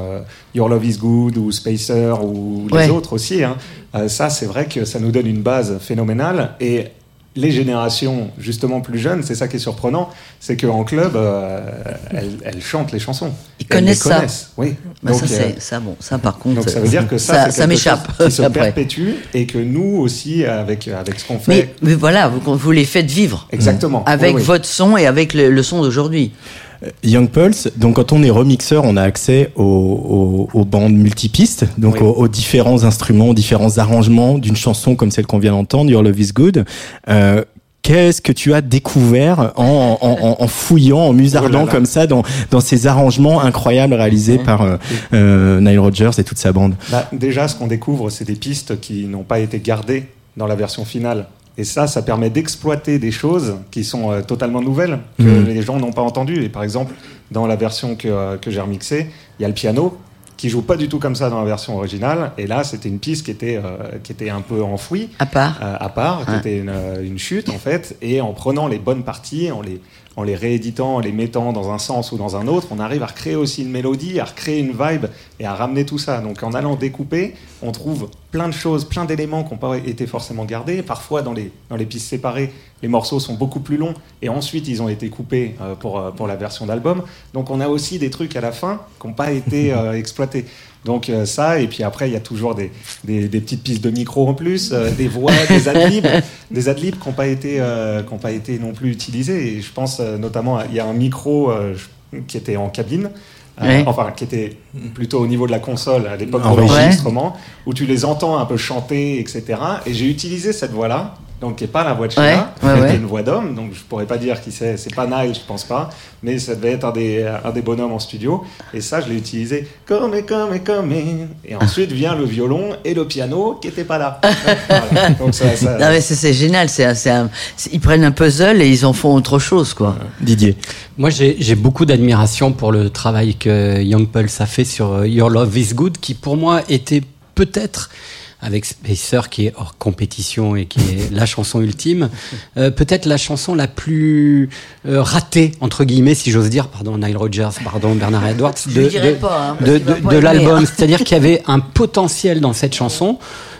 Your Love Is Good ou Spacer ou les Ouais. autres aussi. hein. Ça, c'est vrai que ça nous donne une base phénoménale et les générations justement plus jeunes, c'est ça qui est surprenant, c'est qu'en club, euh, (laughs) elles, elles chantent les chansons. Ils Elles les connaissent ça. connaissent, Oui. Bah, ça, Donc, euh, c'est, ça, bon, ça, par contre. donc ça veut dire que ça, ça, ça m'échappe. qui se après. perpétue et que nous aussi, avec, avec ce qu'on fait, Mais, mais voilà, vous, vous les faites vivre. exactement. Avec Oui, oui. votre son et avec le, le son d'aujourd'hui. Young Pulse, donc quand on est remixeur, on a accès aux, aux- aux bandes multipistes, donc Oui. aux, aux différents instruments, aux différents arrangements d'une chanson comme celle qu'on vient d'entendre, Your Love Is Good. Euh, Qu'est-ce que tu as découvert en, en, fouillant, en musardant Oh là là. comme ça dans, dans ces arrangements incroyables réalisés par euh, euh, Nile Rodgers et toute sa bande? Bah, déjà, ce qu'on découvre, c'est des pistes qui n'ont pas été gardées dans la version finale. Et ça, ça permet d'exploiter des choses qui sont euh, totalement nouvelles, que Mhm. les gens n'ont pas entendues. Et par exemple, dans la version que, euh, que j'ai remixée, il y a le piano qui joue pas du tout comme ça dans la version originale. Et là, c'était une piste qui était, euh, qui était un peu enfouie. À part. euh, à part, qui était une, une chute en fait, et en prenant les bonnes parties, en les, en les rééditant, en les mettant dans un sens ou dans un autre, on arrive à recréer aussi une mélodie, à recréer une vibe et à ramener tout ça. Donc en allant découper, on trouve plein de choses, plein d'éléments qui n'ont pas été forcément gardés. Parfois dans les, dans les pistes séparées, les morceaux sont beaucoup plus longs et ensuite ils ont été coupés euh, pour, euh, pour la version d'album. Donc on a aussi des trucs à la fin qui n'ont pas été (laughs) euh, exploités. Donc euh, ça, et puis après, il y a toujours des, des, des petites pistes de micro en plus, euh, des voix, des adlibs, (laughs) des adlibs qui n'ont pas, été, euh, qui ont pas été non plus utilisés. Et je pense notamment, il y a un micro qui était en cabine, Ouais. enfin qui était plutôt au niveau de la console à l'époque de régie. l'enregistrement, où tu les entends un peu chanter, etc. Et j'ai utilisé cette voix-là, donc qui n'est pas la voix de Sheila, Ouais, ouais, qui ouais. est une voix d'homme, donc je pourrais pas dire qui c'est, c'est pas Nile, je pense pas, mais ça devait être un des, un des bonhommes en studio, et ça je l'ai utilisé comme et comme et comme et, et ensuite vient le violon et le piano qui n'étaient pas là. (laughs) Voilà. Donc ça, ça- Non, mais c'est, c'est génial. C'est, ils prennent un puzzle et ils en font autre chose, quoi. Didier Moi, j'ai j'ai beaucoup d'admiration pour le travail que Young Pulse a fait sur euh, Your Love Is Good, qui pour moi était peut-être avec Spacer qui est hors compétition et qui est la chanson ultime, (laughs) euh, peut-être la chanson la plus euh, ratée entre guillemets, si j'ose dire, pardon Nile Rodgers, pardon Bernard Edwards, (laughs) hein, de, de- pas de aimer, l'album. hein. (laughs) C'est-à-dire qu'il y avait un potentiel dans cette chanson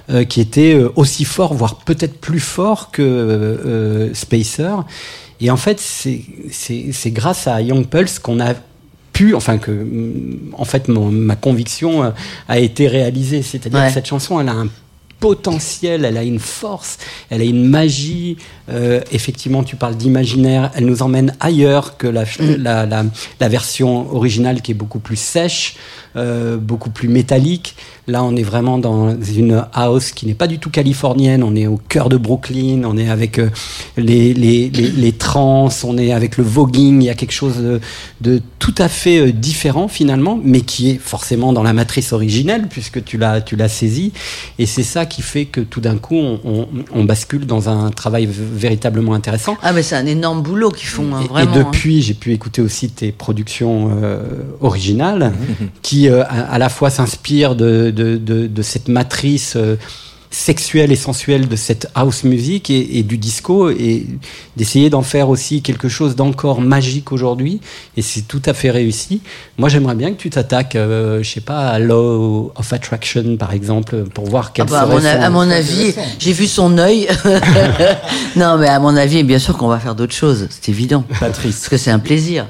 euh, qui était euh, aussi fort, voire peut-être plus fort que euh, Spacer. Et en fait, c'est grâce à Young Pulse qu'on a pu, enfin que, mm, en fait, mon- ma conviction euh, a été réalisée. C'est-à-dire Ouais. que cette chanson, elle a un potentiel, elle a une force, elle a une magie. Euh, effectivement, tu parles d'imaginaire, elle nous emmène ailleurs que la, la, la, la version originale qui est beaucoup plus sèche, euh, beaucoup plus métallique. Là, on est vraiment dans une house qui n'est pas du tout californienne. On est au cœur de Brooklyn. On est avec euh, les, les, les, les trans. On est avec le voguing. Il y a quelque chose de, de tout à fait euh, différent finalement, mais qui est forcément dans la matrice originelle puisque tu l'as tu l'as saisi. Et c'est ça qui fait que tout d'un coup, on, on, on bascule dans un travail véritablement intéressant. Ah, mais c'est un énorme boulot qu'ils font, hein, Et- vraiment. Et hein. depuis, j'ai pu écouter aussi tes productions euh, originales, qui euh, à, à la fois s'inspirent de, de, de, de cette matrice euh, sexuelle et sensuelle de cette house music et, et du disco, et d'essayer d'en faire aussi quelque chose d'encore magique aujourd'hui. Et c'est tout à fait réussi. Moi, j'aimerais bien que tu t'attaques, euh, je sais pas, à Law of Attraction, par exemple, pour voir Ah quel bah, à, serait mon, a- son- à mon avis, j'ai vu son œil. (laughs) non, mais à mon avis, bien sûr qu'on va faire d'autres choses, c'est évident. Patrice. Parce que c'est un plaisir.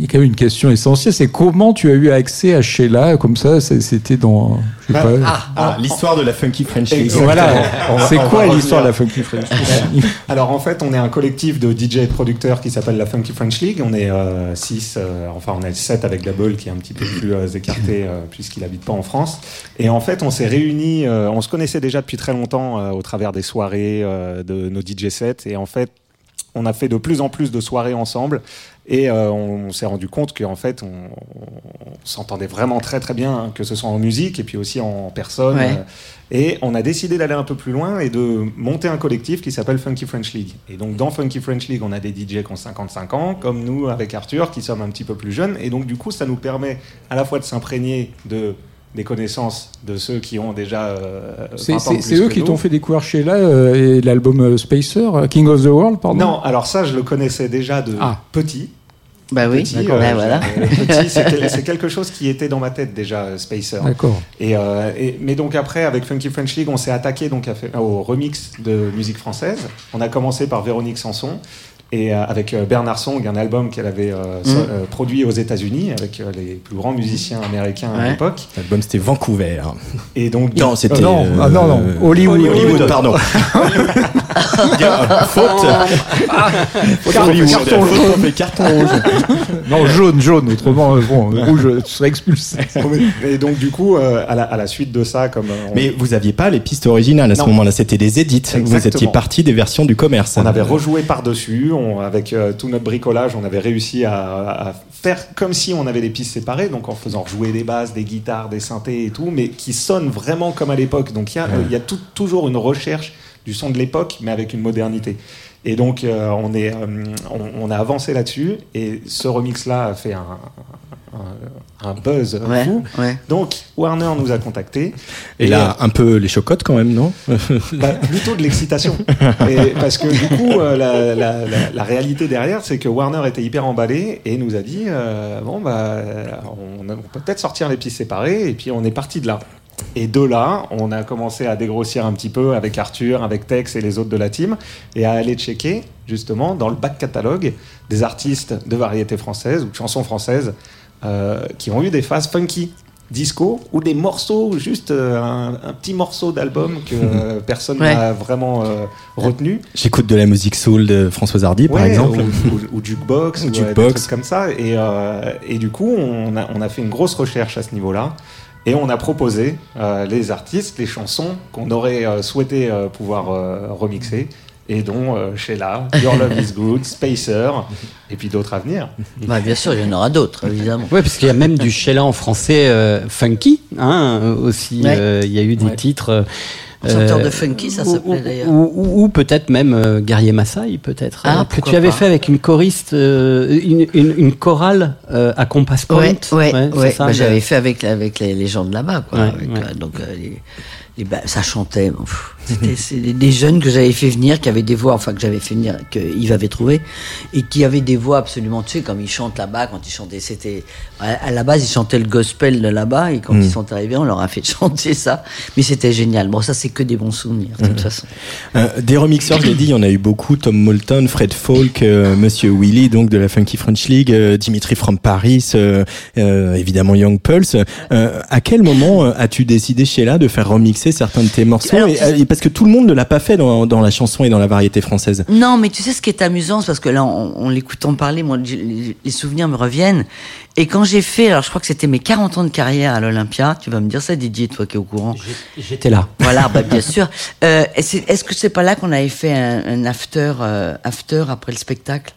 Il y a quand même une question essentielle, c'est comment tu as eu accès à Sheila comme ça C'était dans, je sais Bah, pas. Ah, l'histoire de la Funky French League. Voilà. C'est quoi l'histoire de la. Funky French Alors en fait, on est un collectif de DJ et de producteurs qui s'appelle la Funky French League. On est 6, enfin on est 7 avec Double qui est un petit peu plus euh, écarté euh, puisqu'il habite pas en France. Et en fait, on s'est réunis, euh, on se connaissait déjà depuis très longtemps euh, au travers des soirées euh, de nos DJ sets. Et en fait, on a fait de plus en plus de soirées ensemble et euh, on, on s'est rendu compte qu'en fait on, on s'entendait vraiment très très bien, hein, que ce soit en musique et puis aussi en personne. Ouais. Euh, et on a décidé d'aller un peu plus loin et de monter un collectif qui s'appelle Funky French League. Et donc dans Funky French League, on a des DJ qui ont 55 ans, comme nous avec Arthur, qui sommes un petit peu plus jeunes. Et donc du coup, ça nous permet à la fois de s'imprégner de des connaissances de ceux qui ont déjà euh, 20 C'est eux que qui t'ont fait découvrir Sheila euh, et l'album euh, Spacer, euh, King of the World, pardon? Non, alors ça, je le connaissais déjà de Ah. petit. Bah oui, Petit, euh, Bah, voilà. euh, petit, (laughs) c'est quel- c'est quelque chose qui était dans ma tête déjà, euh, Spacer. D'accord. Et, euh, et- mais donc après, avec Funky French League, on s'est attaqué donc à au remix de musique française. On a commencé par Véronique Sanson. Et euh, avec euh, Bernard Song, un album qu'elle avait euh, euh, produit aux États-Unis avec euh, les plus grands musiciens américains à l'époque. L'album c'était Vancouver. Et donc, Non, c'était. non, euh, ah, non, non, Hollywood. Hollywood, pardon. (laughs) Faute. Carton- carton fait carton rouge. (laughs) Non, jaune, jaune. Autrement, euh, bon, rouge, tu serais expulsé. (laughs) et donc du coup, euh, à, la, à la suite de ça, comme euh, on, Mais vous aviez pas les pistes originales à ce moment-là, c'était des édits. Vous étiez parti des versions du commerce. On avait rejoué par-dessus, on- avec euh, tout notre bricolage, on avait réussi à, à faire comme si on avait des pistes séparées, donc en faisant jouer des basses, des guitares, des synthés et tout, mais qui sonnent vraiment comme à l'époque. Donc il y a, il y a tout- toujours une recherche du son de l'époque, mais avec une modernité. Et donc euh, on, est, euh, on, on a avancé là-dessus, et ce remix-là a fait un, un, un buzz Ouais, fou. ouais. Donc Warner nous a contactés. Et là, un peu les chocottes quand même, non? Bah, plutôt de l'excitation. Parce que du coup, euh, la, la- la- la réalité derrière, c'est que Warner était hyper emballé et nous a dit euh, bon, bah, on, on peut peut-être sortir les pistes séparées. Et puis on est parti de là. Et de là, on a commencé à dégrossir un petit peu avec Arthur, avec Tex et les autres de la team, et à aller checker justement dans le back catalogue des artistes de variété française ou de chansons françaises euh, qui ont eu des phases funky disco ou des morceaux, juste euh, un, un petit morceau d'album que euh, (laughs) personne Ouais. n'a vraiment euh, retenu. J'écoute de la musique soul de Françoise Hardy, par exemple. Ou, ou- ou jukebox, (laughs) Ou ou, jukebox. des trucs comme ça. Et, euh, et du coup, on a, on a fait une grosse recherche à ce niveau-là. Et on a proposé euh, les artistes, les chansons qu'on aurait euh, souhaité euh, pouvoir euh, remixer. Et dont euh, Sheila, Your Love Is Good, Spacer, et puis d'autres à venir. Bah, bien sûr, il y en aura d'autres, évidemment. Oui, parce qu'il y a même du Sheila en français euh, funky, hein, aussi. Ouais. euh, Il y a eu des Ouais. titres. Euh, Chanteur de funky, ça s'appelait d'ailleurs. Ou, ou- ou peut-être même euh, Guerrier Maasai, peut-être. Ah, euh, que tu avais pas. fait avec une choriste, une, une, une chorale à Compass Point. Ouais, ouais, ouais. ça, Bah, J'avais fait avec, avec les, les gens de là-bas, quoi. Ouais, avec, ouais. donc, les, Et ben, ça chantait. C'était des, jeunes que j'avais fait venir, qui avaient des voix, enfin que j'avais fait venir, que Yves avait trouvé, et qui avaient des voix absolument, tu sais, comme ils chantent là-bas, quand ils chantaient, c'était à, la base ils chantaient le gospel de là-bas, et quand Mm. ils sont arrivés, on leur a fait (laughs) chanter ça, mais c'était génial. Bon, ça c'est que des bons souvenirs, de toute façon. Euh, des remixeurs, je l'ai dit, il y en a eu beaucoup. Tom Moulton, Fred Falk, euh, Monsieur Willy, donc de la Funky French League, euh, Dimitri from Paris, euh, évidemment Young Pulse. À quel moment as-tu décidé, Sheila, de faire remixer certains de tes morceaux Alors, et, euh, et Parce que tout le monde ne l'a pas fait dans, dans la chanson et dans la variété française. Non, mais tu sais ce qui est amusant, c'est parce que là, en, en l'écoutant parler, moi, les, les souvenirs me reviennent. Et quand j'ai fait, alors je crois que c'était mes 40 ans de carrière à l'Olympia, tu vas me dire ça, Didier, toi qui es au courant. J'étais là. Voilà, bah, bien (laughs) sûr. Euh, Est-ce que c'est pas là qu'on avait fait un, un after, euh, after après le spectacle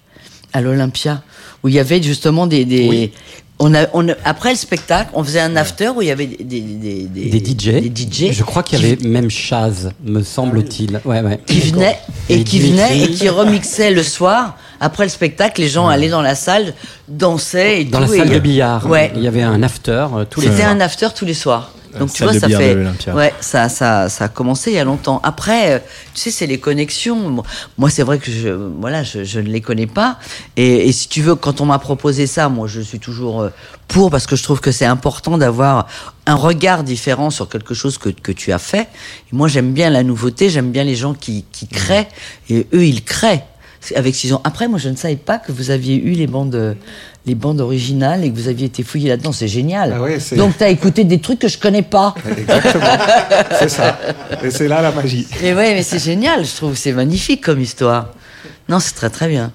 à l'Olympia, où il y avait justement des, des on a, on a- après le spectacle, on faisait un after où il y avait des, des, des, Des DJ. des DJ Je crois qu'il y avait même Chaz, me semble-t-il. Ouais, ouais. qui venaient et, Et qui venaient et qui remixaient le soir. Après le spectacle, les gens allaient dans la salle, dansaient et Dans la salle et- de billard, Ouais. il y avait un after euh, tous les C'était un after tous les soirs. Donc tu vois, ça fait, ouais, ça, ça, ça a commencé il y a longtemps. Après, euh, tu sais, c'est les connexions. Moi- c'est vrai que je, voilà, je, je ne les connais pas. Et, et si tu veux, quand on m'a proposé ça, moi, je suis toujours euh, pour parce que je trouve que c'est important d'avoir un regard différent sur quelque chose que, que tu as fait. Et moi, j'aime bien la nouveauté, j'aime bien les gens qui, qui créent. Et eux, ils créent avec six ans. Après, moi, je ne savais pas que vous aviez eu les bandes, les bandes originales et que vous aviez été fouillé là-dedans. C'est génial. Ah ouais, Donc, tu as écouté des trucs que je connais pas. Exactement. c'est ça. Et c'est là la magie. Et ouais, mais c'est génial, je trouve. C'est magnifique comme histoire. Non, c'est très très bien.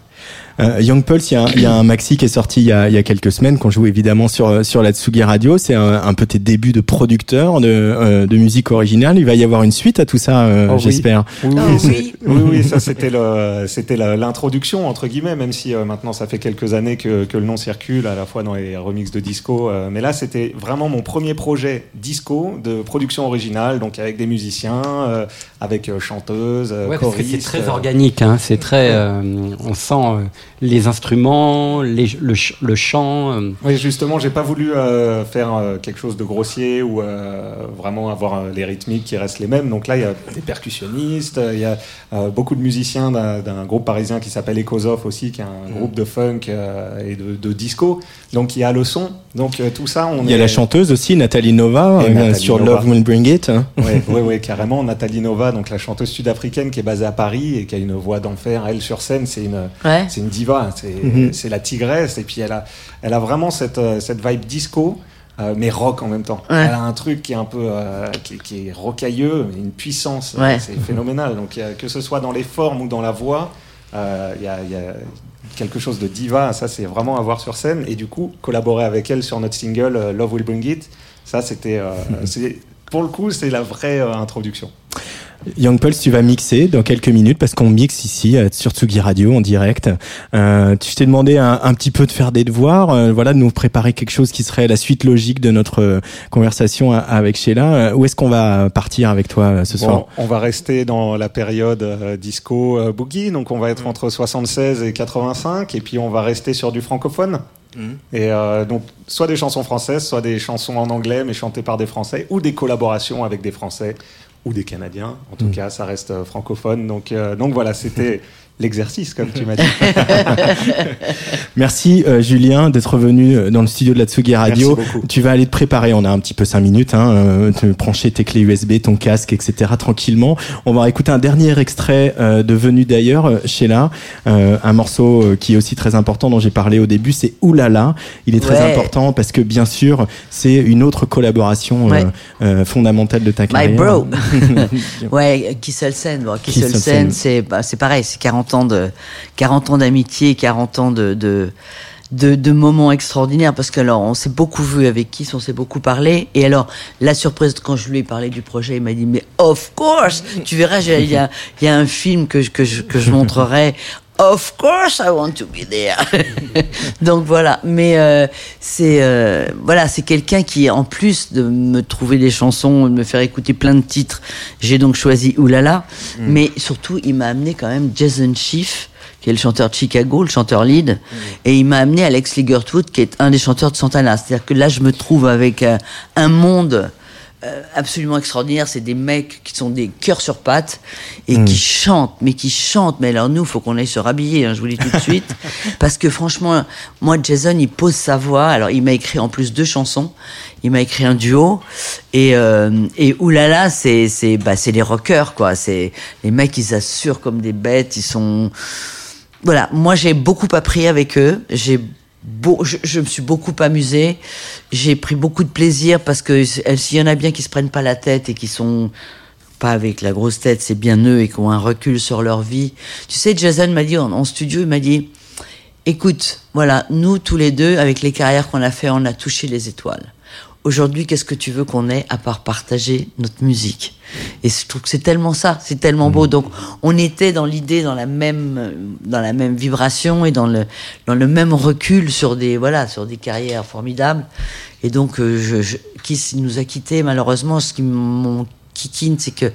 Euh, Young Pulse, il y, a un- il y a un maxi qui est sorti il y a, il y a quelques semaines qu'on joue évidemment sur euh, sur la Tsugi Radio. C'est un, un peu tes débuts de producteur de, euh, de musique originale. Il va y avoir une suite à tout ça, euh, Oh j'espère. Oui, Oh oui, oui. oui, oui, ça c'était le, c'était la- l'introduction entre guillemets, même si euh, maintenant ça fait quelques années que, que le nom circule à la fois dans les remixes de disco. euh, mais là, c'était vraiment mon premier projet disco de production originale, donc avec des musiciens, euh, avec euh, chanteuses, Ouais, parce que c'est choristes, très organique, hein, c'est très. euh, on sent euh, les instruments, les- le, ch- le chant. euh, Oui, justement, j'ai pas voulu euh, faire euh, quelque chose de grossier ou euh, vraiment avoir euh, les rythmiques qui restent les mêmes. Donc là, il y a des percussionnistes, il y a euh, beaucoup de musiciens d'un groupe parisien qui s'appelle Ecosof aussi, qui est un groupe de funk euh, et de, de disco. Donc il y a le son. Donc euh, tout ça, on Il y a est... la chanteuse aussi, Nathalie Nova, euh, Nathalie sur Nova. Love Will Bring It. hein. Oui, (laughs) ouais, ouais, carrément. Nathalie Nova, donc la chanteuse sud-africaine qui est basée à Paris et qui a une voix d'enfer. Elle sur scène, c'est une, Ouais. c'est une diva. C'est Mhm. c'est la tigresse. Et puis elle a, elle a vraiment cette, euh, cette vibe disco. euh, mais rock en même temps. Ouais. Elle a un truc qui est un peu euh, qui, qui est rocailleux, mais une puissance, euh, c'est phénoménal. Donc que ce soit dans les formes ou dans la voix, il y, y a quelque chose de diva. Ça c'est vraiment à voir sur scène. Et du coup, collaborer avec elle sur notre single Love Will Bring It, ça c'était, (laughs) pour le coup, c'est la vraie introduction. Young Pulse, tu vas mixer dans quelques minutes parce qu'on mixe ici euh, sur Tsugi Radio en direct. Euh, tu t'es demandé un, un petit peu de faire des devoirs, euh, voilà, de nous préparer quelque chose qui serait la suite logique de notre euh, conversation avec Sheila. Où est-ce qu'on va partir avec toi ce soir Bon, on va rester dans la période euh, disco boogie, donc on va être entre 76 et 85, et puis on va rester sur du francophone. Et euh, donc, soit des chansons françaises, soit des chansons en anglais, mais chantées par des Français, ou des collaborations avec des Français ou des Canadiens. En tout cas, ça reste francophone. Donc, euh, donc voilà, c'était l'exercice, comme tu m'as (laughs) dit. Merci euh, Julien d'être venu euh, dans le studio de la Tsugi Radio. Merci beaucoup. Tu vas aller te préparer, on a un petit peu cinq minutes, hein, euh, te brancher tes clés USB, ton casque, etc. tranquillement. On va écouter un dernier extrait euh, de Venu d'ailleurs, Sheila, euh, un morceau qui est aussi très important dont j'ai parlé au début, c'est Oulala. Il est très Ouais. important parce que bien sûr c'est une autre collaboration Ouais. fondamentale de ta My carrière. bro. (laughs) ouais, Kisselsen. Bon, Kisselsen. Kisselsen, c'est bah, c'est pareil, c'est 40 ans de 40 ans d'amitié, 40 ans de, de de, de moments extraordinaires parce que alors on s'est beaucoup vu avec Kiss, on s'est beaucoup parlé et alors la surprise quand je lui ai parlé du projet, il m'a dit mais of course, tu verras, il y a y a un film que je, que je, que je (laughs) montrerai. Of course, I want to be there. (laughs) Donc voilà, mais euh, c'est euh, voilà, c'est quelqu'un qui, en plus de me trouver des chansons, de me faire écouter plein de titres, j'ai donc choisi Oulala. Mais surtout, il m'a amené quand même Jason Schiff, qui est le chanteur de Chicago, le chanteur lead, et il m'a amené Alex Ligertwood, qui est un des chanteurs de Santana. C'est-à-dire que là, je me trouve avec euh, un monde absolument extraordinaire. C'est des mecs qui sont des cœurs sur pattes et Mm. qui chantent, mais qui chantent. Mais alors nous, faut qu'on aille se rhabiller, hein, je vous le dis tout de suite, (laughs) parce que franchement, moi, Jason, il pose sa voix. Alors, il m'a écrit en plus deux chansons. Il m'a écrit un duo et euh, et oulala, c'est c'est bah c'est les rockers quoi. C'est les mecs, ils assurent comme des bêtes. Ils sont voilà, moi j'ai beaucoup appris avec eux. J'ai je, me suis beaucoup amusée. J'ai pris beaucoup de plaisir parce que s'il y en a bien qui se prennent pas la tête et qui sont pas avec la grosse tête, c'est bien eux et qui ont un recul sur leur vie. Tu sais, Jason m'a dit en, en studio, il m'a dit, écoute, voilà, nous tous les deux, avec les carrières qu'on a fait, on a touché les étoiles. Aujourd'hui, qu'est-ce que tu veux qu'on ait à part partager notre musique? Et je trouve que c'est tellement ça, c'est tellement beau. Donc, on était dans l'idée, dans la même, euh, dans la même vibration et dans le, dans le même recul sur des, voilà, sur des carrières formidables. Et donc, euh, je, je, Kiss nous a quittés malheureusement. Ce qui m'ont kikine, c'est que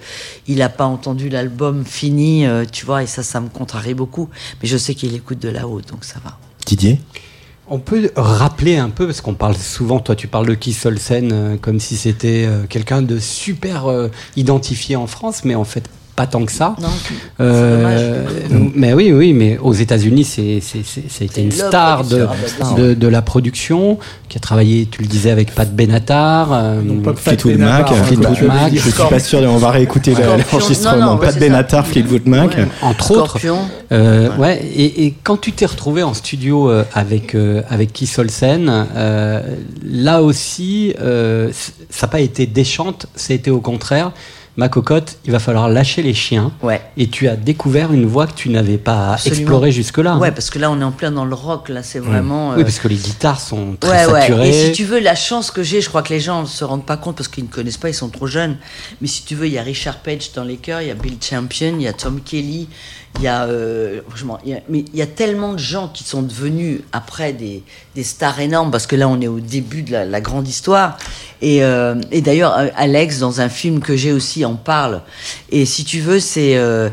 il a pas entendu l'album fini, euh, tu vois, et ça, ça me contrarie beaucoup. Mais je sais qu'il écoute de là-haut, donc ça va. Didier? On peut rappeler un peu, parce qu'on parle souvent, toi tu parles de Keith Olsen euh, comme si c'était euh, quelqu'un de super euh, identifié en France, mais en fait pas tant que ça. Non, Euh, mais oui, oui, mais aux États-Unis, c'est c'est- c'est- c'était une star de, producteur, de, de la production qui a travaillé, tu le disais, avec Pat Benatar. euh, Fleetwood Benatar, Mac, hein, Fleetwood. Mac. je suis pas sûr, on va réécouter l'enregistrement. Pat Benatar. Fleetwood Mac. Ouais. entre autres. Euh, ouais. et, et quand tu t'es retrouvé en studio euh, avec euh, avec Keith Olsen, euh, là aussi, euh, ça n'a pas été déchante, ça a été au contraire. Ma cocotte, il va falloir lâcher les chiens. Ouais. Et tu as découvert une voie que tu n'avais pas Absolument. explorée jusque-là. Ouais, parce que là, on est en plein dans le rock. Là, c'est vraiment. Oui, euh, parce que les guitares sont très Ouais, ouais. saturées. Et si tu veux, la chance que j'ai, je crois que les gens ne se rendent pas compte parce qu'ils ne connaissent pas, ils sont trop jeunes. Mais si tu veux, il y a Richard Page dans les chœurs, il y a Bill Champion, il y a Tom Kelly, il y a, euh, franchement, il y a- mais il y a tellement de gens qui sont devenus après des, des stars énormes parce que là, on est au début de la, la grande histoire. Et, euh, et d'ailleurs, euh, Alex, dans un film que j'ai aussi, en parle. Et si tu veux, c'est. euh,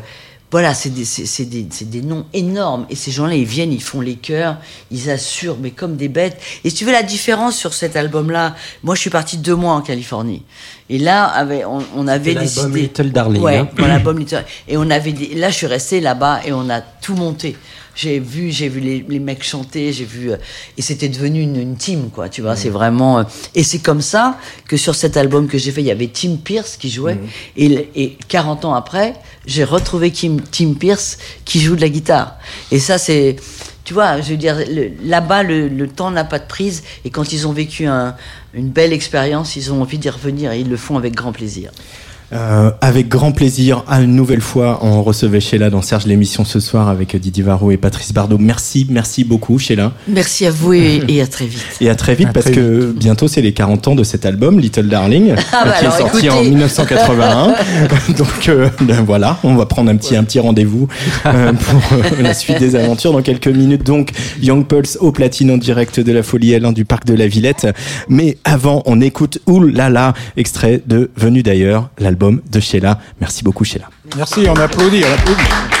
voilà, c'est des, c'est, des, c'est des noms énormes. Et ces gens-là, ils viennent, ils font les chœurs, ils assurent, mais comme des bêtes. Et si tu veux la différence sur cet album-là, moi, je suis parti deux mois en Californie. Et là, on, on avait C'est l'album décidé. Little Darling, Ouais, hein. l'album Little. Et on avait des, là, je suis resté là-bas et on a tout monté. J'ai vu, j'ai vu les, les mecs chanter, j'ai vu, euh, et c'était devenu une, une team, quoi, tu vois, c'est vraiment, euh, et c'est comme ça que sur cet album que j'ai fait, il y avait Tim Pierce qui jouait, et, le- et 40 ans après, j'ai retrouvé Kim, Tim Pierce qui joue de la guitare. Et ça, c'est, tu vois, je veux dire, là-bas, le, le temps n'a pas de prise, et quand ils ont vécu un- une belle expérience, ils ont envie d'y revenir, et ils le font avec grand plaisir. Euh, avec grand plaisir, à une nouvelle fois, on recevait Sheila dans Serge l'émission ce soir avec Didier Varro et Patrice Bardot. Merci, merci beaucoup Sheila. Merci à vous et, et à très vite. Et à très vite À parce très que bientôt c'est les 40 ans de cet album Little Darling Ah bah qui est sorti écoutez. en 1981. (laughs) Donc euh, ben voilà, on va prendre un petit un petit rendez-vous euh, pour euh, la suite des aventures dans quelques minutes. Donc Young Pulse au platine en direct de la Folie L1 du parc de la Villette. Mais avant, on écoute là, extrait de Venu d'ailleurs, l'album de Sheila. Merci beaucoup Sheila. Merci, on applaudit, on applaudit.